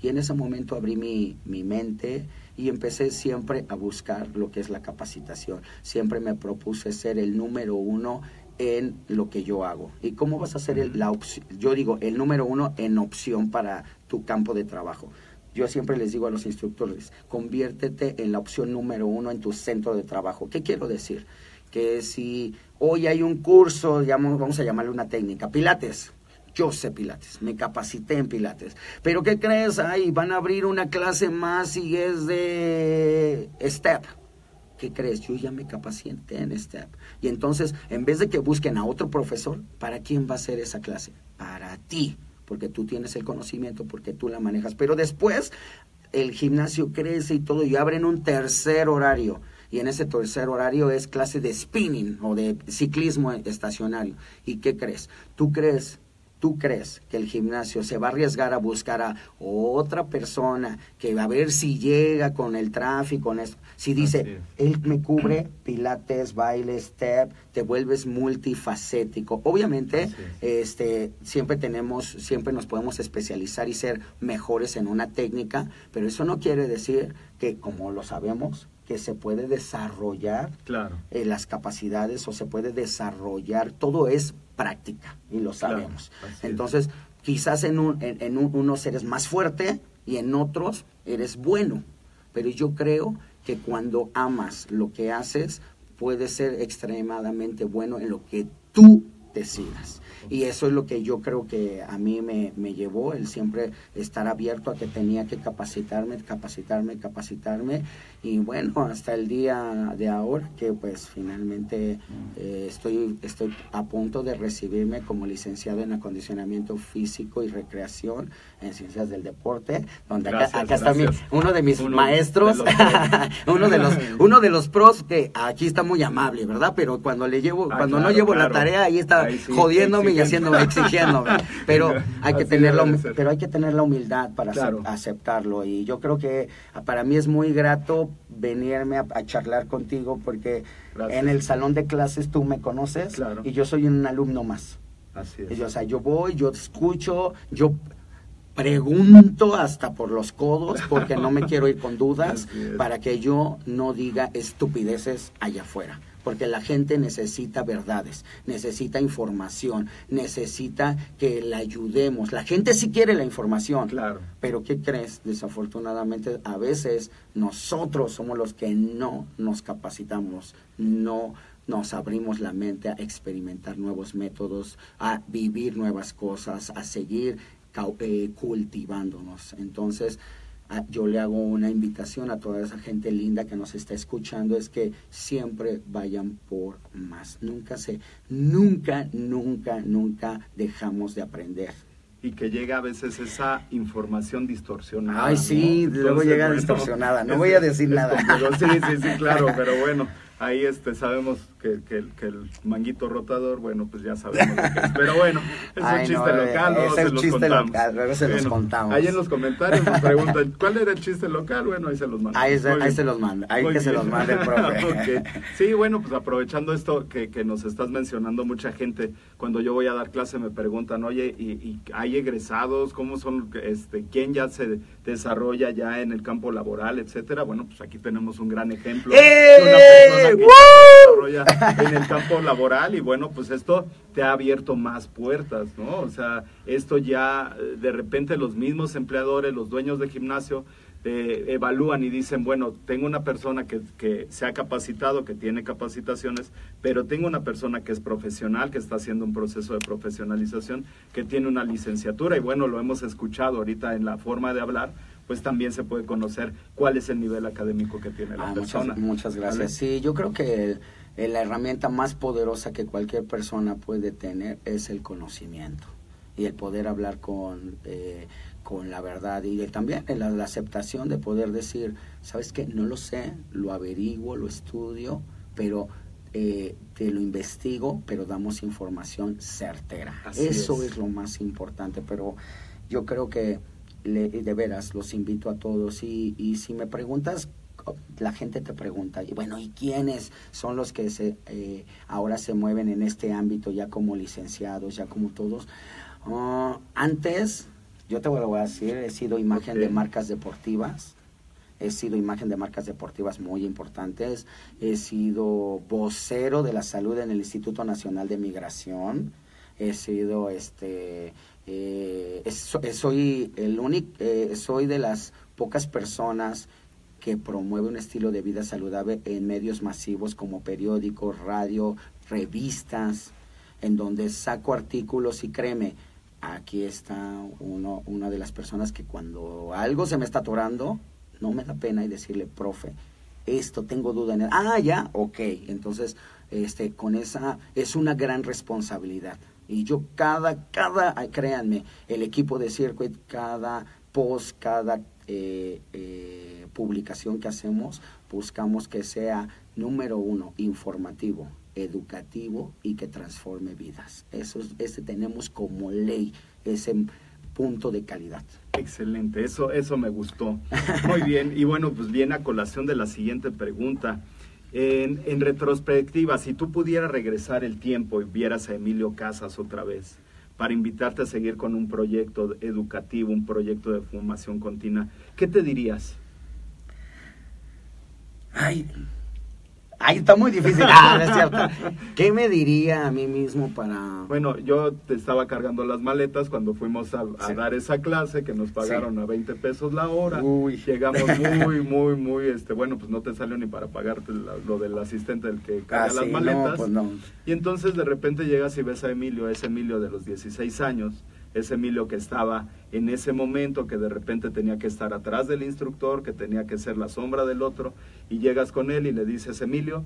Y en ese momento abrí mi, mi mente y empecé siempre a buscar lo que es la capacitación. Siempre me propuse ser el número uno en lo que yo hago. ¿Y cómo vas a ser el, la opción? Yo digo, el número uno en opción para tu campo de trabajo. Yo siempre les digo a los instructores, conviértete en la opción número uno en tu centro de trabajo. ¿Qué quiero decir? Que si hoy hay un curso, vamos a llamarle una técnica, pilates, yo sé Pilates, me capacité en Pilates. Pero ¿qué crees? Ay, van a abrir una clase más y es de Step. ¿qué crees? Yo ya me capacité en STEP. Y entonces, en vez de que busquen a otro profesor, ¿para quién va a ser esa clase? Para ti, porque tú tienes el conocimiento, porque tú la manejas. Pero después, el gimnasio crece y todo, y abren un tercer horario. Y en ese tercer horario es clase de spinning o de ciclismo estacionario. ¿Y qué crees? ¿Tú crees ¿Tú crees que el gimnasio se va a arriesgar a buscar a otra persona que va a ver si llega con el tráfico, con esto? Si dice, él me cubre pilates, baile, step, te vuelves multifacético. Obviamente, este, siempre tenemos, siempre nos podemos especializar y ser mejores en una técnica, pero eso no quiere decir que, como lo sabemos, que se puede desarrollar claro. Eh, las capacidades o se puede desarrollar, todo es práctica y lo sabemos. Entonces, quizás en, un, en, unos eres más fuerte y en otros eres bueno, pero yo creo que cuando amas lo que haces, puedes ser extremadamente bueno en lo que tú decidas. Y eso es lo que yo creo que a mí me, me, llevó, el siempre estar abierto a que tenía que capacitarme, capacitarme, capacitarme. Y bueno, hasta el día de ahora que pues finalmente eh, estoy, estoy a punto de recibirme como licenciado en acondicionamiento físico y recreación en ciencias del deporte, donde acá, está uno de mis maestros, uno de los uno de los pros que aquí está muy amable, ¿verdad? Pero cuando le llevo, ah, cuando no llevo la tarea, ahí está jodiéndome y haciéndome, exigiéndome. Pero hay que tener la, pero hay que tener la humildad para aceptarlo. Y yo creo que para mí es muy grato venirme a, charlar contigo porque en el salón de clases tú me conoces y yo soy un alumno más. Así es. o sea, yo voy, yo escucho, yo pregunto hasta por los codos porque no me quiero ir con dudas para que yo no diga estupideces allá afuera porque la gente necesita verdades, necesita información, necesita que la ayudemos. La gente sí quiere la información, claro. pero ¿qué crees? Desafortunadamente a veces nosotros somos los que no nos capacitamos, no nos abrimos la mente a experimentar nuevos métodos, a vivir nuevas cosas, a seguir eh, cultivándonos. Entonces, yo le hago una invitación a toda esa gente linda que nos está escuchando, es que siempre vayan por más. Nunca se, nunca, nunca, nunca dejamos de aprender. Y que llega a veces esa información distorsionada. Ay, sí, luego llega distorsionada. No voy a decir nada. sí, sí, sí, claro, pero bueno ahí este sabemos que, que, que, el manguito rotador, bueno, pues ya sabemos lo que es. Pero bueno, es un chiste eh, local, luego se los contamos. Local, luego se los contamos. Ahí en los comentarios nos preguntan, ¿cuál era el chiste local? Bueno, ahí se los mando. Ahí, se, ahí se los manda, ahí que se los mande el profe. Sí, bueno, pues aprovechando esto que, que nos estás mencionando, mucha gente, cuando yo voy a dar clase me preguntan, oye, ¿y, y hay egresados? ¿Cómo son? este ¿Quién ya se desarrolla ya en el campo laboral, etcétera? Bueno, pues aquí tenemos un gran ejemplo ¡Eh! de una persona en el campo laboral y bueno, pues esto te ha abierto más puertas, ¿no? O sea, esto ya eh, de repente los mismos empleadores, los dueños de gimnasio, evalúan y dicen, bueno, tengo una persona que, que, se ha capacitado, que tiene capacitaciones, pero tengo una persona que es profesional, que está haciendo un proceso de profesionalización, que tiene una licenciatura y bueno, lo hemos escuchado ahorita en la forma de hablar, pues también se puede conocer cuál es el nivel académico que tiene la ah, persona. Muchas, gracias. Sí, yo creo que la herramienta más poderosa que cualquier persona puede tener es el conocimiento y el poder hablar con, eh, con la verdad y también la, la, aceptación de poder decir, ¿sabes qué? No lo sé, lo averiguo, lo estudio, pero eh, te lo investigo, pero damos información certera. Eso es lo más importante, pero yo creo que de veras, los invito a todos. Y, y si me preguntas, la gente te pregunta, y bueno, ¿y quiénes son los que se, eh, ahora se mueven en este ámbito ya como licenciados, ya como todos? Ah, antes, yo te lo voy a decir, he sido imagen de marcas deportivas. He sido imagen de marcas deportivas muy importantes. He sido vocero de la salud en el Instituto Nacional de Migración. He sido este eh, soy el único, eh, soy de las pocas personas que promueve un estilo de vida saludable en medios masivos como periódicos, radio, revistas, en donde saco artículos y créeme, aquí está uno, una de las personas que cuando algo se me está atorando, no me da pena y decirle, profe, esto, tengo duda en el, ah, ya, ok, entonces, este, con esa, es una gran responsabilidad. Y yo cada, cada, créanme, el equipo de Circuit, cada post, cada eh, eh, publicación que hacemos, buscamos que sea, número uno, informativo, educativo y que transforme vidas. Eso es, ese tenemos como ley, ese punto de calidad. Excelente, eso, eso me gustó. Muy bien, y bueno, pues viene a colación de la siguiente pregunta. En, en retrospectiva, si tú pudieras regresar el tiempo y vieras a Emilio Casas otra vez, para invitarte a seguir con un proyecto educativo, un proyecto de formación continua, ¿qué te dirías? Ay, ay, está muy difícil. Ah, no es cierto. ¿Qué me diría a mí mismo para...? Bueno, yo te estaba cargando las maletas cuando fuimos a, a Sí. dar esa clase que nos pagaron a 20 pesos la hora. Uy. Llegamos muy, muy, muy, este, bueno, pues no te salió ni para pagarte la- lo del asistente del que carga Ah, las sí, maletas. No, pues no. Y entonces de repente llegas y ves a Emilio, ese Emilio de los 16 años, ese Emilio que estaba en ese momento, que de repente tenía que estar atrás del instructor, que tenía que ser la sombra del otro, y llegas con él y le dices, Emilio,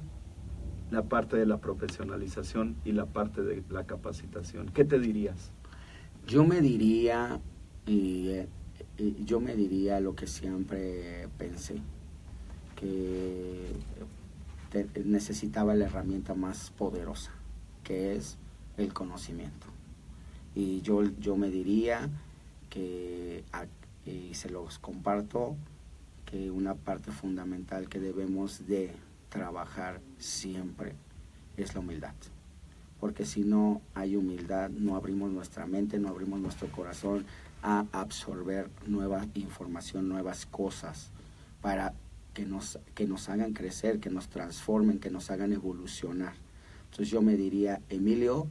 la parte de la profesionalización y la parte de la capacitación, ¿qué te dirías? Yo me diría, y, eh, yo me diría lo que siempre pensé, que necesitaba la herramienta más poderosa, que es el conocimiento. Y yo, yo me diría que, y se los comparto, que una parte fundamental que debemos de trabajar siempre es la humildad porque si no hay humildad, no abrimos nuestra mente, no abrimos nuestro corazón a absorber nueva información, nuevas cosas, para que nos, que nos hagan crecer, que nos transformen, que nos hagan evolucionar. Entonces yo me diría, Emilio,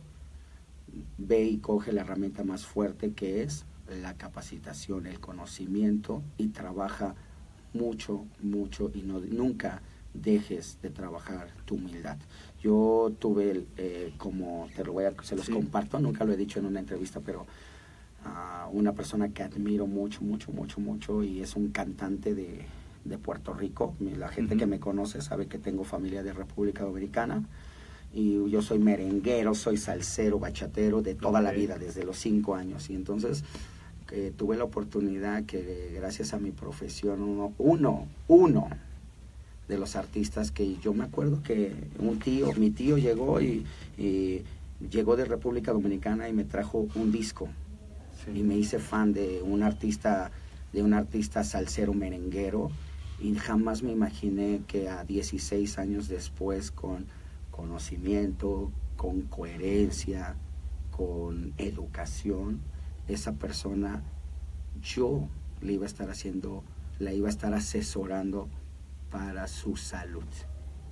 ve y coge la herramienta más fuerte que es la capacitación, el conocimiento y trabaja mucho, mucho y no, nunca dejes de trabajar tu humildad. Yo tuve, el, eh, como te lo voy a, se los Sí. comparto, nunca lo he dicho en una entrevista, pero ah, una persona que admiro mucho, mucho, mucho, mucho y es un cantante de, de Puerto Rico. La gente que me conoce sabe que tengo familia de República Dominicana y yo soy merenguero, soy salsero, bachatero de toda la vida, desde los cinco años. Y entonces eh, tuve la oportunidad que gracias a mi profesión, uno, uno, uno de los artistas que yo me acuerdo que un tío, mi tío llegó y, y llegó de República Dominicana y me trajo un disco Sí. y me hice fan de un artista de un artista salsero merenguero y jamás me imaginé que a 16 años después con conocimiento, con coherencia, con educación, esa persona yo le iba a estar haciendo, la iba a estar asesorando para su salud,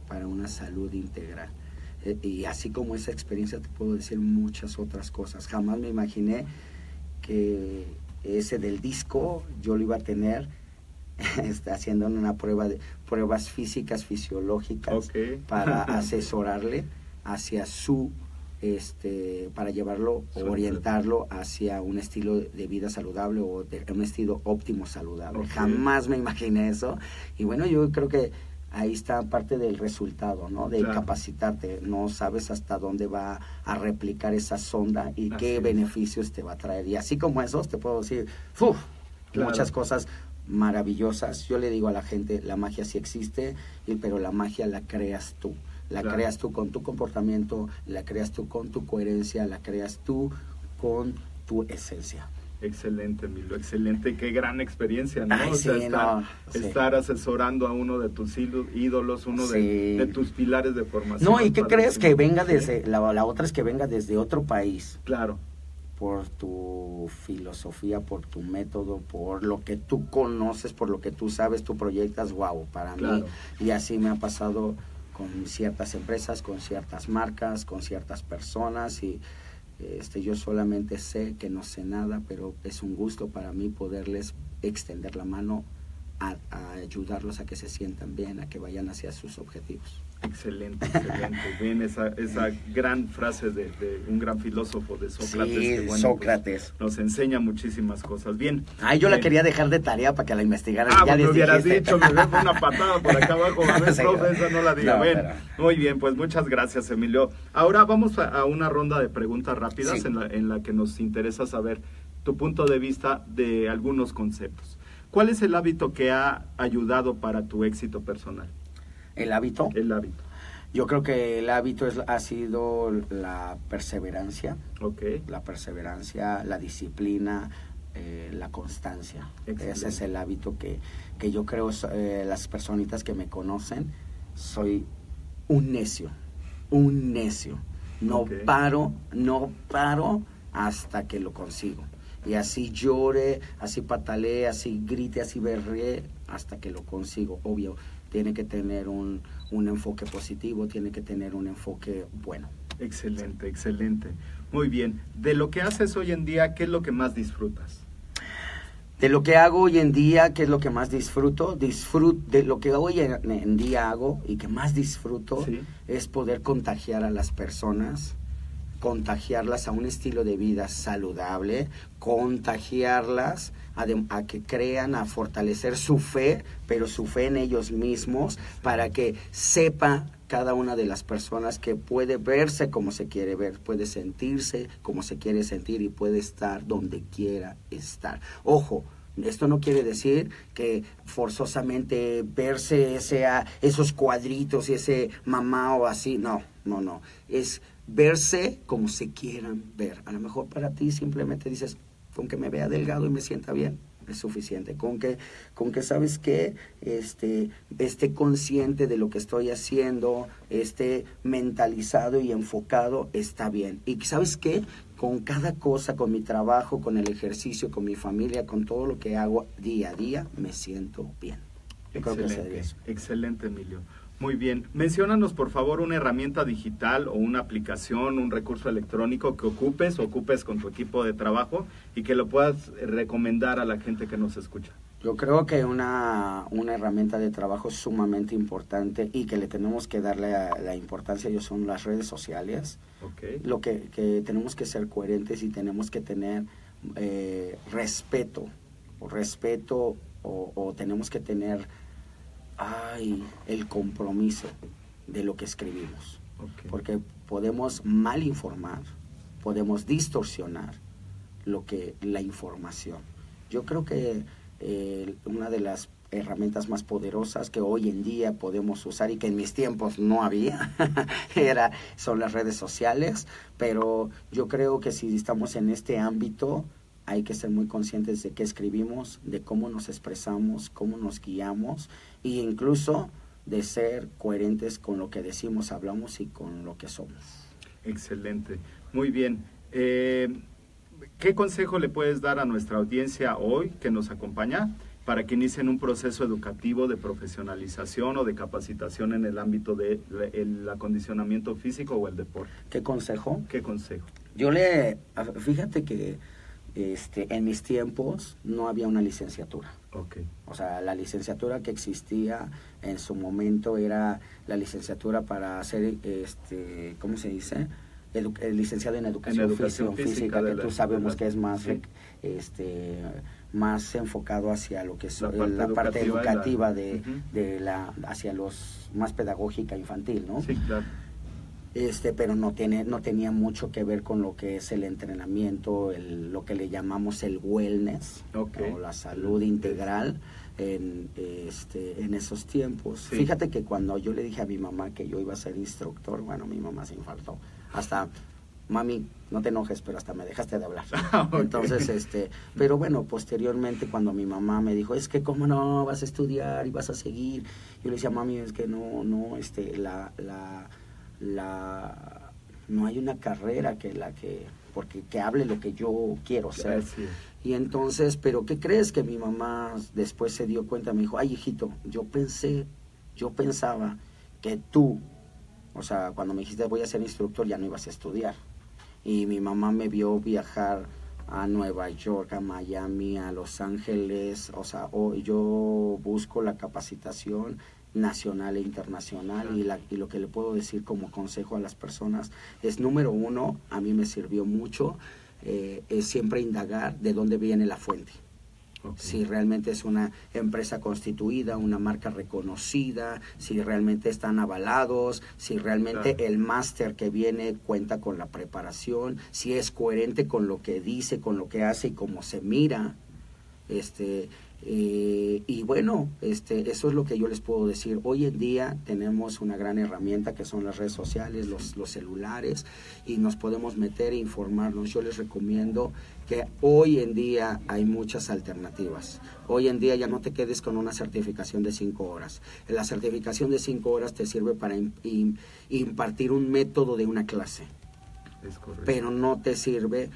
para una salud integral. Eh, Y así como esa experiencia te puedo decir muchas otras cosas. Jamás me imaginé que ese del disco yo lo iba a tener este, haciendo una prueba de pruebas físicas, fisiológicas para asesorarle hacia su este para llevarlo o orientarlo hacia un estilo de vida saludable o de un estilo óptimo saludable. Jamás me imaginé eso. Y bueno, yo creo que ahí está parte del resultado, ¿no? De Claro. capacitarte. No sabes hasta dónde va a replicar esa sonda y Así qué es. beneficios te va a traer. Y así como esos, te puedo decir, muchas cosas maravillosas. Yo le digo a la gente, la magia sí existe, y- pero la magia la creas tú. La Claro. creas tú con tu comportamiento, la creas tú con tu coherencia, la creas tú con tu esencia. Excelente, Emilio, excelente. Qué gran experiencia, ¿no? Ay, o sea, sí, estar, no, sí. estar asesorando a uno de tus ído- ídolos, uno de, Sí. de tus pilares de formación. No, ¿y qué crees que venga desde, la, la otra es que venga desde otro país? Claro, por tu filosofía, por tu método, por lo que tú conoces, por lo que tú sabes, tú proyectas, wow, para Claro. mí. Y así me ha pasado con ciertas empresas, con ciertas marcas, con ciertas personas y este yo solamente sé que no sé nada, pero es un gusto para mí poderles extender la mano a, a ayudarlos a que se sientan bien, a que vayan hacia sus objetivos. Excelente, excelente. Bien, esa, esa gran frase de, de un gran filósofo de Sócrates. Sí, que, bueno, Sócrates. pues, nos enseña muchísimas cosas. Bien. Ay, yo la quería dejar de tarea para que la investigaran. Ah, ya pues me les hubieras dijiste. dicho, me ves una patada por acá abajo. A ver, Sí, profe, esa no la diga. no, Bien. pero- Muy bien, pues muchas gracias, Emilio. Ahora vamos a, a una ronda de preguntas rápidas Sí. en, la, en la que nos interesa saber tu punto de vista de algunos conceptos. ¿Cuál es el hábito que ha ayudado para tu éxito personal? El hábito. El hábito. Yo creo que el hábito es, ha sido la perseverancia, Ok. la perseverancia, la disciplina, eh, la constancia. Excelente. Ese es el hábito que, que yo creo, eh, las personitas que me conocen, soy un necio, un necio. No paro, no paro hasta que lo consigo. Y así llore, así patalee, así grite, así berree, hasta que lo consigo. Obvio, tiene que tener un, un enfoque positivo, tiene que tener un enfoque bueno. Excelente, excelente. Muy bien. De lo que haces hoy en día, ¿qué es lo que más disfrutas? De lo que hago hoy en día, ¿qué es lo que más disfruto? Disfrut de lo que hoy en, en día hago y que más disfruto Sí. es poder contagiar a las personas, contagiarlas a un estilo de vida saludable, contagiarlas a, que crean, a fortalecer su fe, pero su fe en ellos mismos, para que sepa cada una de las personas que puede verse como se quiere ver, puede sentirse como se quiere sentir y puede estar donde quiera estar. Ojo, esto no quiere decir que forzosamente verse ese, ah, esos cuadritos y ese mamá o así, no, no, no. Es verse como se quieran ver. A lo mejor para ti simplemente dices, con que me vea delgado y me sienta bien, es suficiente. Con que, con que sabes que este, esté consciente de lo que estoy haciendo, esté mentalizado y enfocado, está bien. Y sabes qué, con cada cosa, con mi trabajo, con el ejercicio, con mi familia, con todo lo que hago día a día, me siento bien. Yo creo que Excelente, eso. excelente, Emilio. Muy bien. Menciónanos, por favor, una herramienta digital o una aplicación, un recurso electrónico que ocupes, ocupes con tu equipo de trabajo y que lo puedas recomendar a la gente que nos escucha. Yo creo que una, una herramienta de trabajo sumamente importante y que le tenemos que darle la, la importancia yo son las redes sociales. Ok. Lo que, que tenemos que ser coherentes y tenemos que tener eh, respeto, o respeto o, o tenemos que tener ay, el compromiso de lo que escribimos. Porque podemos mal informar, podemos distorsionar lo que la información. Yo creo que eh, una de las herramientas más poderosas que hoy en día podemos usar y que en mis tiempos no había era son las redes sociales pero yo creo que si estamos en este ámbito hay que ser muy conscientes de qué escribimos de cómo nos expresamos cómo nos guiamos e incluso de ser coherentes con lo que decimos hablamos y con lo que somos Excelente. Muy bien. Eh, ¿Qué consejo le puedes dar a nuestra audiencia hoy que nos acompaña para que inicien un proceso educativo de profesionalización o de capacitación en el ámbito del acondicionamiento físico o el deporte? qué consejo ¿Qué consejo? Yo le, fíjate que este, en mis tiempos no había una licenciatura. Ok. O sea, la licenciatura que existía en su momento era la licenciatura para ser, este, ¿cómo se dice? Edu- eh, licenciado en educación, educación física, física que la- tú sabemos la- que es más, sí. este, más enfocado hacia lo que es La la parte educativa de, de la, hacia los más pedagógica infantil, ¿no? Sí, claro. Este pero no tiene no tenía mucho que ver con lo que es el entrenamiento el, lo que le llamamos el wellness o la salud integral en este en esos tiempos. Sí. fíjate que cuando yo le dije a mi mamá que yo iba a ser instructor bueno mi mamá se infartó. Hasta mami no te enojes pero hasta me dejaste de hablar Ah, entonces este pero bueno posteriormente cuando mi mamá me dijo es que cómo no vas a estudiar y vas a seguir yo le decía mami es que no no este la la la no hay una carrera que la que porque que hable lo que yo quiero ser y entonces pero qué crees que mi mamá después se dio cuenta me dijo ay hijito yo pensé yo pensaba que tú o sea cuando me dijiste voy a ser instructor ya no ibas a estudiar y mi mamá me vio viajar a Nueva York, a Miami, a Los Ángeles, o sea, yo busco la capacitación nacional e internacional y, la, y lo que le puedo decir como consejo a las personas es número uno, a mí me sirvió mucho, eh, es siempre indagar de dónde viene la fuente. Si realmente es una empresa constituida, una marca reconocida, si realmente están avalados, si realmente Claro. el máster que viene cuenta con la preparación, si es coherente con lo que dice, con lo que hace y cómo se mira. Este, eh, y bueno, este, eso es lo que yo les puedo decir. Hoy en día tenemos una gran herramienta que son las redes sociales, los, los celulares, y nos podemos meter e informarnos. Yo les recomiendo que hoy en día hay muchas alternativas. Hoy en día ya no te quedes con una certificación de cinco horas. La certificación de cinco horas te sirve para im- im- impartir un método de una clase Es pero no te sirve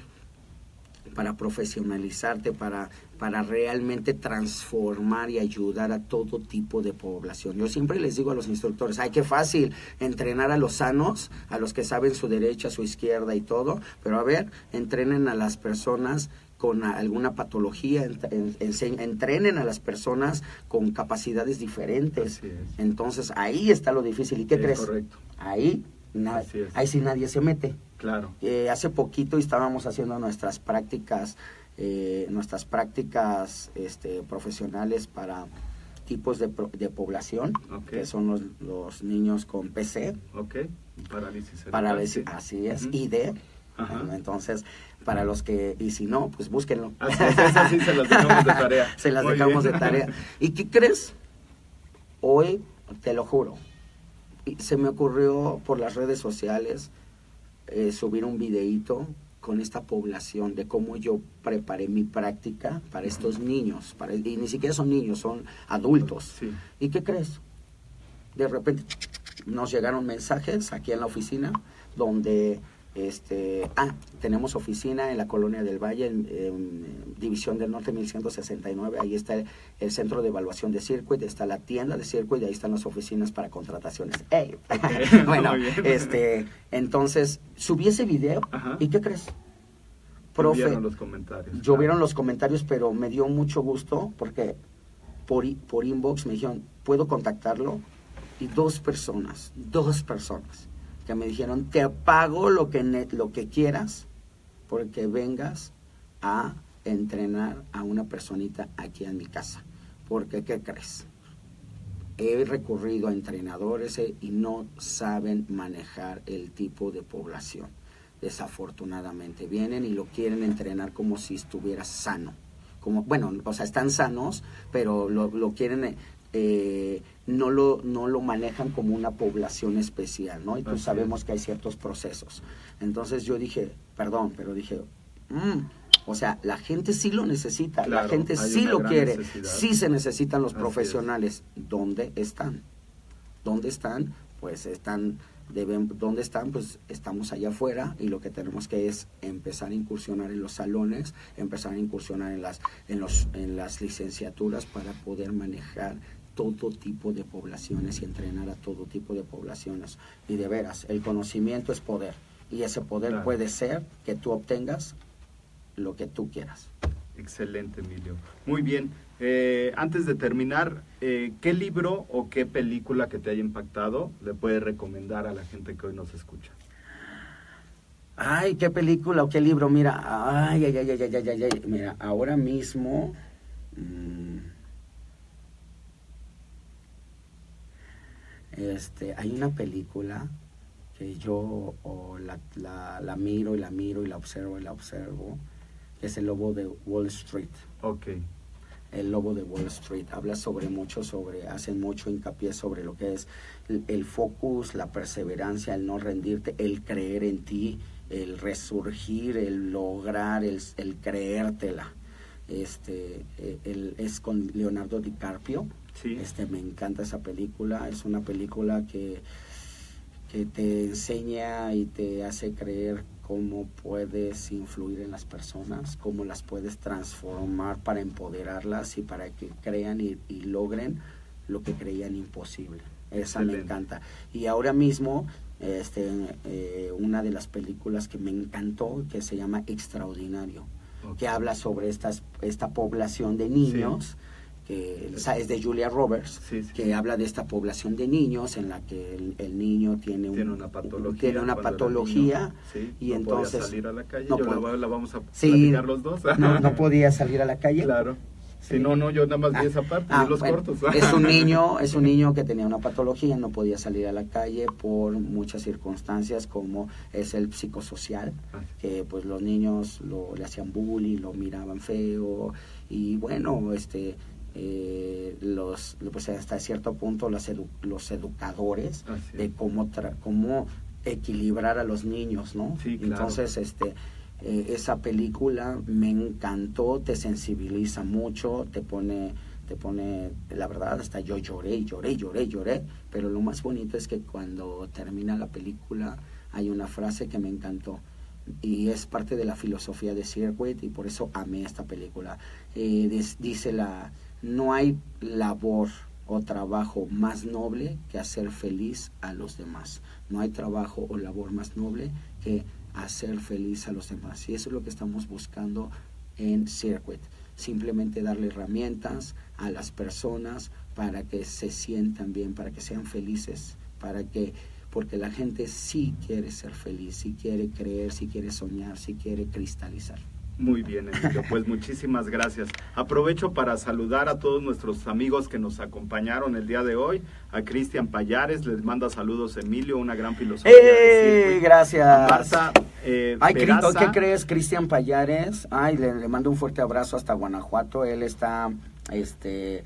para profesionalizarte, para, para realmente transformar y ayudar a todo tipo de población. Yo siempre les digo a los instructores, ay, qué fácil entrenar a los sanos, a los que saben su derecha, su izquierda y todo, pero a ver, entrenen a las personas con alguna patología, en- en- ense- entrenen a las personas con capacidades diferentes. Entonces ahí está lo difícil. ¿Y qué Es crees? correcto. Ahí, ahí sí nadie se mete. Claro. Eh, hace poquito estábamos haciendo nuestras prácticas, eh, nuestras prácticas este, profesionales para tipos de, de población, que son los, los niños con PC, Ok. Parálisis cerebral. sí. así es, Ujú. ID. Ajá. Entonces, para los que, y si no, pues búsquenlo. Así es, sí se las dejamos de tarea. Se las Muy dejamos bien. de tarea. ¿Y qué crees? Hoy, te lo juro, se me ocurrió por las redes sociales eh, subir un videíto con esta población de cómo yo preparé mi práctica para estos niños. Para, y ni siquiera son niños, son adultos. Sí. ¿Y qué crees? De repente nos llegaron mensajes aquí en la oficina donde este ah tenemos oficina en la colonia del Valle en, en División del Norte 1169 ahí está el, el centro de evaluación de Circuit está la tienda de Circuit y ahí están las oficinas para contrataciones ¡Ey! Ok, bueno este entonces subí ese video Ajá. y qué crees profe Vieron los comentarios. llovieron los comentarios, pero me dio mucho gusto porque por, por inbox me dijeron, ¿puedo contactarlo? Y dos personas, dos personas, que me dijeron, te pago lo que, lo que quieras porque vengas a entrenar a una personita aquí en mi casa. Porque, ¿qué crees? He recurrido a entrenadores eh, y no saben manejar el tipo de población desafortunadamente. Vienen y lo quieren entrenar como si estuviera sano. Como, bueno, o sea, están sanos, pero lo, lo quieren, eh, no, lo, no lo manejan como una población especial, ¿no? Y pues es. sabemos que hay ciertos procesos. Entonces yo dije, perdón, pero dije, mm, o sea, la gente sí lo necesita, la gente sí lo quiere, necesidad. sí se necesitan los Así es. profesionales. ¿Dónde están? ¿Dónde están? Pues están, deben, ¿dónde están? Pues estamos allá afuera y lo que tenemos que es empezar a incursionar en los salones, empezar a incursionar en las, en los, en las licenciaturas para poder manejar todo tipo de poblaciones y entrenar a todo tipo de poblaciones. Y de veras, el conocimiento es poder. Y ese poder puede ser que tú obtengas lo que tú quieras. Excelente, Emilio. Muy bien. Eh, antes de terminar, eh, ¿qué libro o qué película que te haya impactado le puedes recomendar a la gente que hoy nos escucha? Ay, qué película o qué libro. Mira, ay, ay, ay, ay, ay, ay, ay. Mira, ahora mismo. Mm, este, hay una película que yo o la, la, la miro y la miro y la observo y la observo, que es El Lobo de Wall Street. Ok, El Lobo de Wall Street habla sobre mucho, sobre, hacen mucho hincapié sobre lo que es el, el focus, la perseverancia, el no rendirte, el creer en ti, el resurgir, el lograr, el, el creértela. Este, eh, el- es con Leonardo DiCaprio. Sí. Este, me encanta esa película. Es una película que, que te enseña y te hace creer cómo puedes influir en las personas, cómo las puedes transformar para empoderarlas y para que crean y, y logren lo que creían imposible. Esa me encanta. Y ahora mismo, este, eh, una de las películas que me encantó, que se llama Extraordinario que habla sobre estas, esta población de niños esa es de Julia Roberts, Sí, sí. que habla de esta población de niños en la que el, el niño tiene, un- Tiene una patología. tiene una patología niño, y no entonces podía salir a la calle. no Yo la, vamos a platicar los dos. no, no podía salir a la calle. Claro. Si no, no, yo nada más vi esa parte, Ah, los bueno, cortos. es un niño, es un niño que tenía una patología, no podía salir a la calle por muchas circunstancias como es el psicosocial, Ah. que pues los niños lo, le hacían bullying, lo miraban feo y bueno, este eh, los pues hasta cierto punto los, edu- los educadores de cómo tra- cómo equilibrar a los niños, ¿no? Sí, claro. Entonces, este eh, esa película me encantó, te sensibiliza mucho, te pone, te pone, la verdad, hasta yo lloré, lloré, lloré, lloré, pero lo más bonito es que cuando termina la película hay una frase que me encantó y es parte de la filosofía de Circuit y por eso amé esta película. Eh, des- dice la, no hay labor o trabajo más noble que hacer feliz a los demás. No hay trabajo o labor más noble que hacer feliz a los demás. Y eso es lo que estamos buscando en Circuit. Simplemente darle herramientas a las personas para que se sientan bien, para que sean felices, para que porque la gente sí quiere ser feliz, sí quiere creer, sí quiere soñar, sí quiere cristalizar. Muy bien, Emilio. Pues muchísimas gracias. Aprovecho para saludar a todos nuestros amigos que nos acompañaron el día de hoy. A Cristian Payares, les manda saludos Emilio, una gran filosofía. circuit. Gracias. Marta eh, Ay, Peraza. ¿qué crees? Cristian Payares. Ay, le, le mando un fuerte abrazo hasta Guanajuato. Él está, este,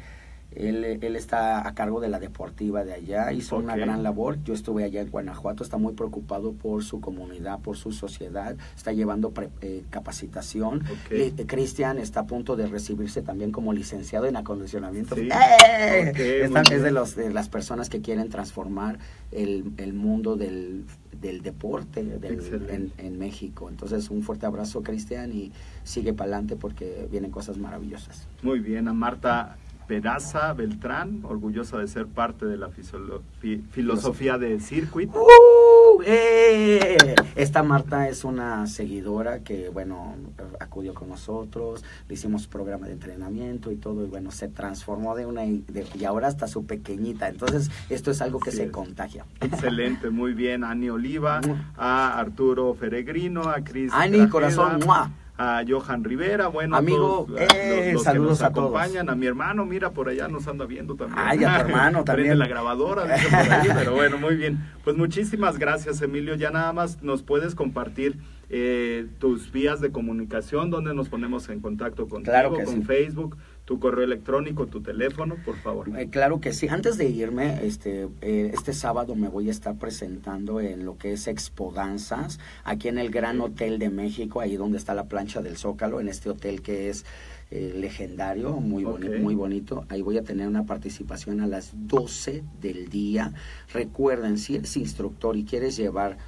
él, él está a cargo de la deportiva de allá. Hizo una gran labor. Yo estuve allá en Guanajuato. Está muy preocupado por su comunidad, por su sociedad. Está llevando pre- eh, capacitación. Eh, eh, Cristian está a punto de recibirse también como licenciado en acondicionamiento. Sí. ¡Eh! Es de, los, de las personas que quieren transformar el, el mundo del, del deporte del- en, en México. Entonces, un fuerte abrazo, Cristian, y sigue para adelante porque vienen cosas maravillosas. Muy bien, a Marta Peraza Beltrán, orgullosa de ser parte de la fi- filosofía de Circuit. ¡Uh! ¡Eh! Esta Marta es una seguidora que, bueno, acudió con nosotros, le hicimos programa de entrenamiento y todo, y bueno, se transformó de una y, de- y ahora hasta su pequeñita. Entonces, esto es algo que se es. contagia. Excelente, muy bien. Ani Oliva, a Arturo Feregrino, a Cris. Ani, corazón, ¡mua! A Johan Rivera, bueno, Amigo, todos, eh, los, los saludos que nos a todos. acompañan, a mi hermano, mira, por allá nos anda viendo también. Ay, a tu hermano Prende también. la grabadora, dice por ahí, pero bueno, muy bien. Pues muchísimas gracias, Emilio. Ya nada más nos puedes compartir eh, tus vías de comunicación, donde nos ponemos en contacto contigo, Claro que con sí. Facebook, tu correo electrónico, tu teléfono, por favor. Eh, claro que sí. Antes de irme, este, eh, este sábado me voy a estar presentando en lo que es Expo Danzas, aquí en el Gran Hotel de México, ahí donde está la plancha del Zócalo, en este hotel que es eh, legendario, muy, boni- Ok. muy bonito. Ahí voy a tener una participación a las 12 del día. Recuerden, si eres instructor y quieres llevar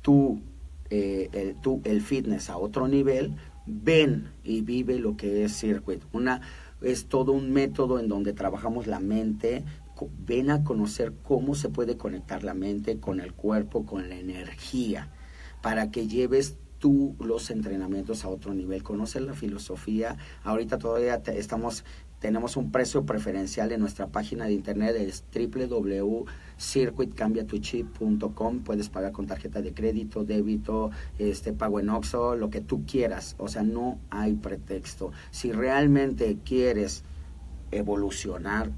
tu, eh, el, tu- el fitness a otro nivel, ven y vive lo que es Circuit. Una, es todo un método en donde trabajamos la mente. Ven a conocer cómo se puede conectar la mente con el cuerpo, con la energía, para que lleves tú los entrenamientos a otro nivel. Conoce la filosofía. Ahorita todavía te- estamos tenemos un precio preferencial en nuestra página de internet, es www.circuitcambiatuchip.com. Puedes pagar con tarjeta de crédito, débito, este pago en Oxxo, lo que tú quieras. O sea, no hay pretexto. Si realmente quieres evolucionar,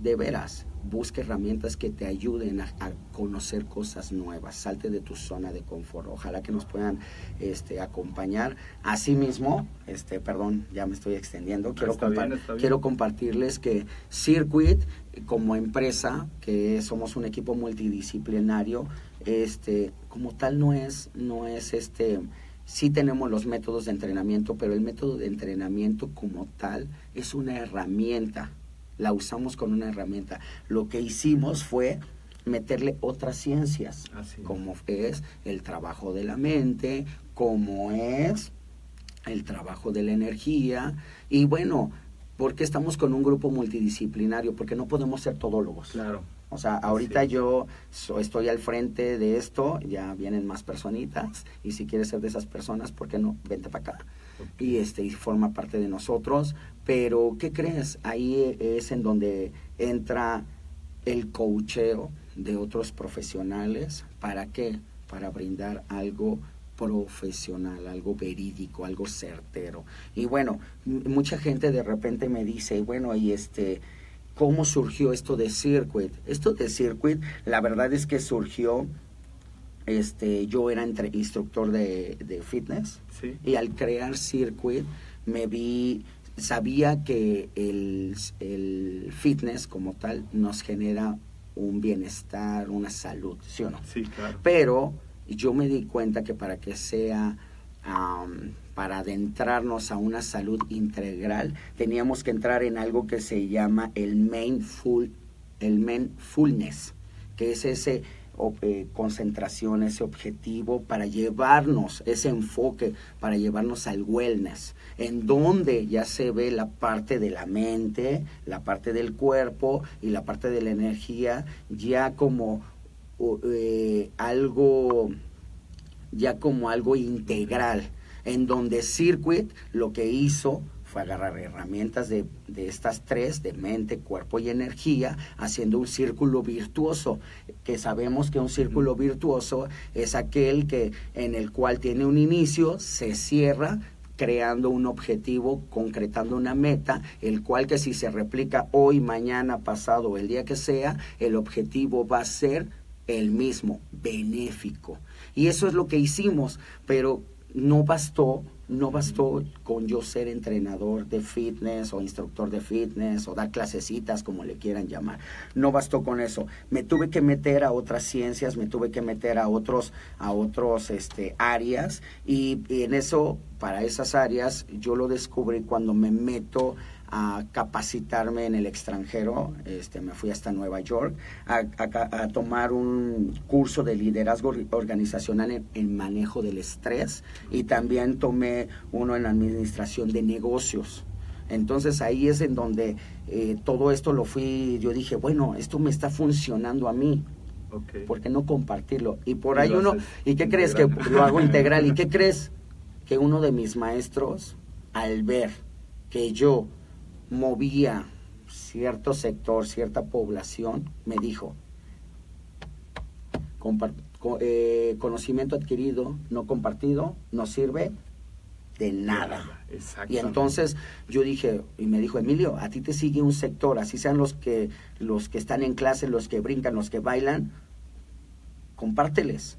de veras, busca herramientas que te ayuden a, a conocer cosas nuevas. Salte de tu zona de confort. Ojalá que nos puedan este, acompañar. Asimismo, este, perdón, ya me estoy extendiendo. Quiero, compa- bien, quiero compartirles que Circuit, como empresa, que somos un equipo multidisciplinario, este, como tal no es, no es este, sí tenemos los métodos de entrenamiento, pero el método de entrenamiento como tal es una herramienta. La usamos con una herramienta. Lo que hicimos fue meterle otras ciencias, Así como es el trabajo de la mente, como es el trabajo de la energía y bueno, ¿por qué estamos con un grupo multidisciplinario? Porque no podemos ser todólogos. Claro. O sea, ahorita es. yo so- estoy al frente de esto, ya vienen más personitas y si quieres ser de esas personas, ¿por qué no? Vente para acá. Y este y forma parte de nosotros, pero ¿qué crees? Ahí es en donde entra el coacheo de otros profesionales, ¿para qué? Para brindar algo profesional, algo verídico, algo certero. Y bueno, mucha gente de repente me dice, bueno, y este, ¿cómo surgió esto de Circuit? Esto de Circuit, la verdad es que surgió, este, yo era entre- instructor de, de fitness Sí. y al crear Circuit me vi, sabía que el, el fitness como tal nos genera un bienestar, una salud, ¿sí o no? Sí, claro. Pero yo me di cuenta que para que sea, am, para adentrarnos a una salud integral, teníamos que entrar en algo que se llama el mindful, el que es ese eh, concentración, ese objetivo para llevarnos, ese enfoque, para llevarnos al wellness, en donde ya se ve la parte de la mente, la parte del cuerpo y la parte de la energía, ya como eh, algo ya como algo integral, en donde Circuit lo que hizo fue agarrar herramientas de, de estas tres, de mente, cuerpo y energía, haciendo un círculo virtuoso, que sabemos que un círculo virtuoso es aquel que en el cual tiene un inicio, se cierra, creando un objetivo, concretando una meta, el cual que si se replica hoy, mañana, pasado, el día que sea, el objetivo va a ser el mismo, benéfico. Y eso es lo que hicimos, pero no bastó, no bastó con yo ser entrenador de fitness o instructor de fitness o dar clasecitas, como le quieran llamar. No bastó con eso. Me tuve que meter a otras ciencias, me tuve que meter a otros, a otros este, áreas y, y en eso, para esas áreas, yo lo descubrí cuando me meto a capacitarme en el extranjero, este, me fui hasta Nueva York a, a- a tomar un curso de liderazgo or- organizacional en, en manejo del estrés y también tomé uno en administración de negocios. Entonces ahí es en donde eh, todo esto lo fui, yo dije, bueno, esto me está funcionando a mí, Ok. ¿por qué no compartirlo? Y por ahí uno, ¿y qué crees que lo hago integral? ¿Y qué crees? Que uno de mis maestros, al ver que yo movía cierto sector, cierta población, me dijo, "Compar- co- eh, conocimiento adquirido, no compartido, no sirve de nada. Y entonces yo dije, y me dijo, Emilio, a ti te sigue un sector, así sean los que, los que están en clase, los que brincan, los que bailan, compárteles.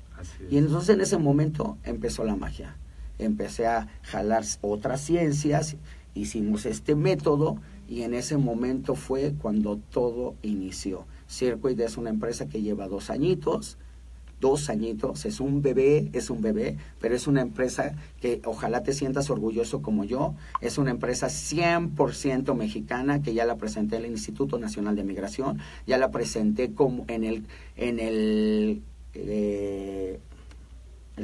Y entonces en ese momento empezó la magia. Empecé a jalar otras ciencias, hicimos este método y en ese momento fue cuando todo inició. Circuit es una empresa que lleva dos añitos, dos añitos, es un bebé, es un bebé, pero es una empresa que ojalá te sientas orgulloso como yo, es una empresa 100% mexicana que ya la presenté en el Instituto Nacional de Migración, ya la presenté como en el, en el eh,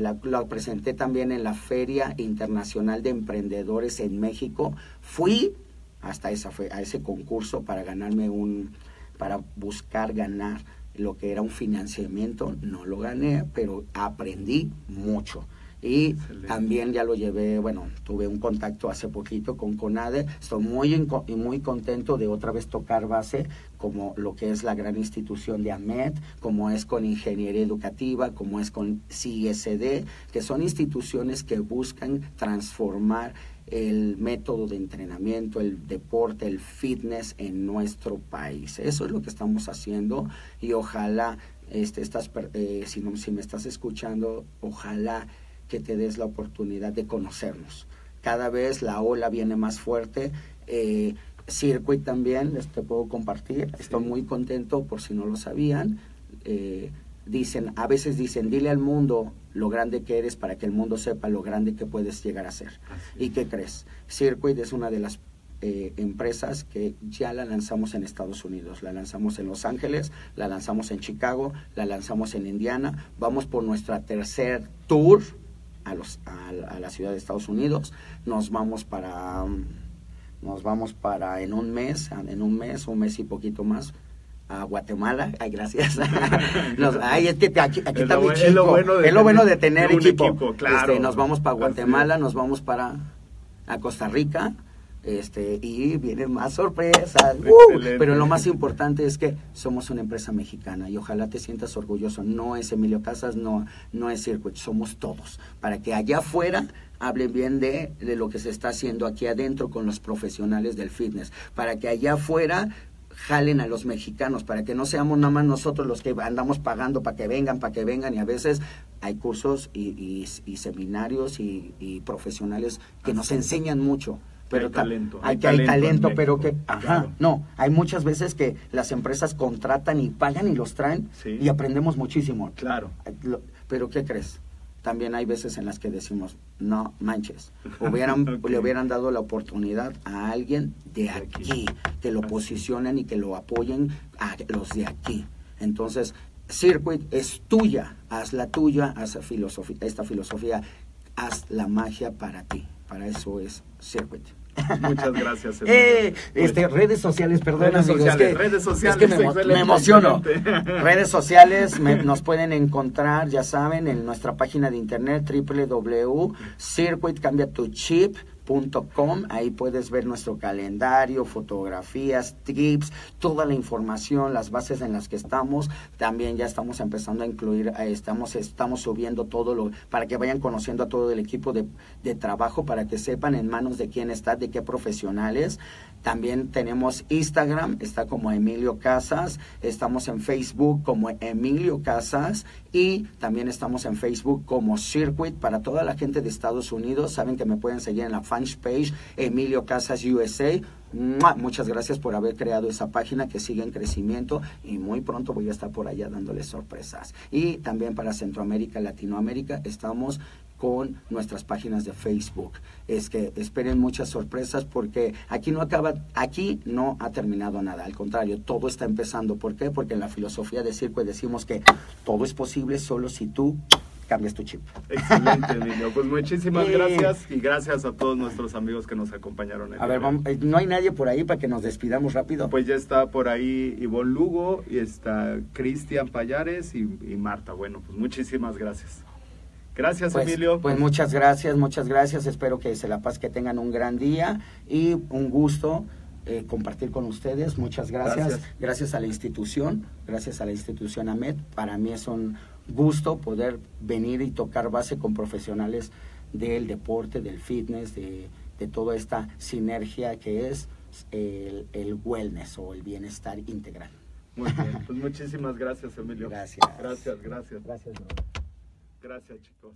la, presenté también en la Feria Internacional de Emprendedores en México. Fui hasta esa a ese concurso para ganarme un para buscar ganar lo que era un financiamiento, no lo gané, pero aprendí mucho. Y Excelente. también ya lo llevé, bueno, tuve un contacto hace poquito con CONADE, estoy muy, y muy contento de otra vez tocar base como lo que es la gran institución de AMED, como es con Ingeniería Educativa, como es con CISD, que son instituciones que buscan transformar el método de entrenamiento, el deporte, el fitness en nuestro país. Eso es lo que estamos haciendo y ojalá, este, estas, per- eh, si, no- si me estás escuchando, ojalá que te des la oportunidad de conocernos. Cada vez la ola viene más fuerte. Eh, Circuit también, les te puedo compartir. Estoy muy contento por si no lo sabían. Eh, dicen, a veces dicen, dile al mundo lo grande que eres para que el mundo sepa lo grande que puedes llegar a ser. ¿Y qué crees? Circuit es una de las eh, empresas que ya la lanzamos en Estados Unidos. La lanzamos en Los Ángeles, la lanzamos en Chicago, la lanzamos en Indiana. Vamos por nuestra tercer tour a, los, a, la- a la ciudad de Estados Unidos. Nos vamos para... nos vamos para en un mes, en un mes, un mes y poquito más, a Guatemala, ay gracias. Nos- ay, es que aquí, aquí Es está mi bu- es lo chico. bueno de Es lo bueno de tener un equipo. equipo, claro. Este, nos vamos para Guatemala, nos vamos para a Costa Rica. Este, y vienen más sorpresas. ¡Uh! Pero lo más importante es que somos una empresa mexicana y ojalá te sientas orgulloso. No es Emilio Casas, no, no es Circuit, somos todos. Para que allá afuera hablen bien de, de lo que se está haciendo aquí adentro con los profesionales del fitness. Para que allá afuera jalen a los mexicanos, para que no seamos nada más nosotros los que andamos pagando para que vengan, para que vengan. Y a veces hay cursos y, y- y seminarios y, y profesionales que nos enseñan mucho. Pero Hay ta- talento, hay, que hay talento en talento, pero que, ajá, claro. no, hay muchas veces que las empresas contratan y pagan y los traen Sí. y aprendemos muchísimo. Claro. Pero ¿qué crees? También hay veces en las que decimos, no manches, hubieran, le hubieran dado la oportunidad a alguien de aquí. aquí, que lo posicionen y que lo apoyen a los de aquí. Entonces, Circuit es tuya, haz la tuya, haz filosofía, esta filosofía, haz la magia para ti. Para eso es Circuit. Muchas gracias. Eh, este, redes sociales, perdón, Redes amigos, sociales, es que- redes es sociales, que me, emociono. Redes sociales me- nos pueden encontrar, ya saben, en nuestra página de internet www.circuitcambiatuchip.com. Ahí puedes ver nuestro calendario, fotografías, tips, toda la información, las bases en las que estamos. También ya estamos empezando a incluir, eh, estamos, estamos subiendo todo lo, para que vayan conociendo a todo el equipo de, de trabajo, para que sepan en manos de quién está, de qué profesionales. También tenemos Instagram, está como Emilio Casas, estamos en Facebook como Emilio Casas y también estamos en Facebook como Circuit para toda la gente de Estados Unidos. Saben que me pueden seguir en la fanpage Emilio Casas USA. Muchas gracias por haber creado esa página que sigue en crecimiento y muy pronto voy a estar por allá dándoles sorpresas. Y también para Centroamérica, Latinoamérica, estamos con nuestras páginas de Facebook. Es que esperen muchas sorpresas porque aquí no acaba, aquí no ha terminado nada, al contrario, todo está empezando. ¿Por qué? Porque en la filosofía de circo decimos que todo es posible solo si tú cambias tu chip. Excelente, Emilio. Pues muchísimas gracias y gracias a todos nuestros amigos que nos acompañaron. el A ver, hoy. vamos, eh, no hay nadie por ahí para que nos despidamos rápido. Pues ya está por ahí Ivonne Lugo y está Cristian Payares y, y Marta. Bueno, pues muchísimas gracias. Gracias, Pues, Emilio. pues muchas gracias, muchas gracias. Espero que se la paz, que tengan un gran día y un gusto eh, compartir con ustedes. Muchas gracias. Gracias. Gracias a la institución, gracias a la institución AMED. Para mí es un gusto poder venir y tocar base con profesionales del deporte, del fitness, de, de toda esta sinergia que es el, el wellness o el bienestar integral. Muy bien. Pues muchísimas gracias, Emilio. Gracias. Gracias, gracias. Gracias, bro. Gracias, chicos.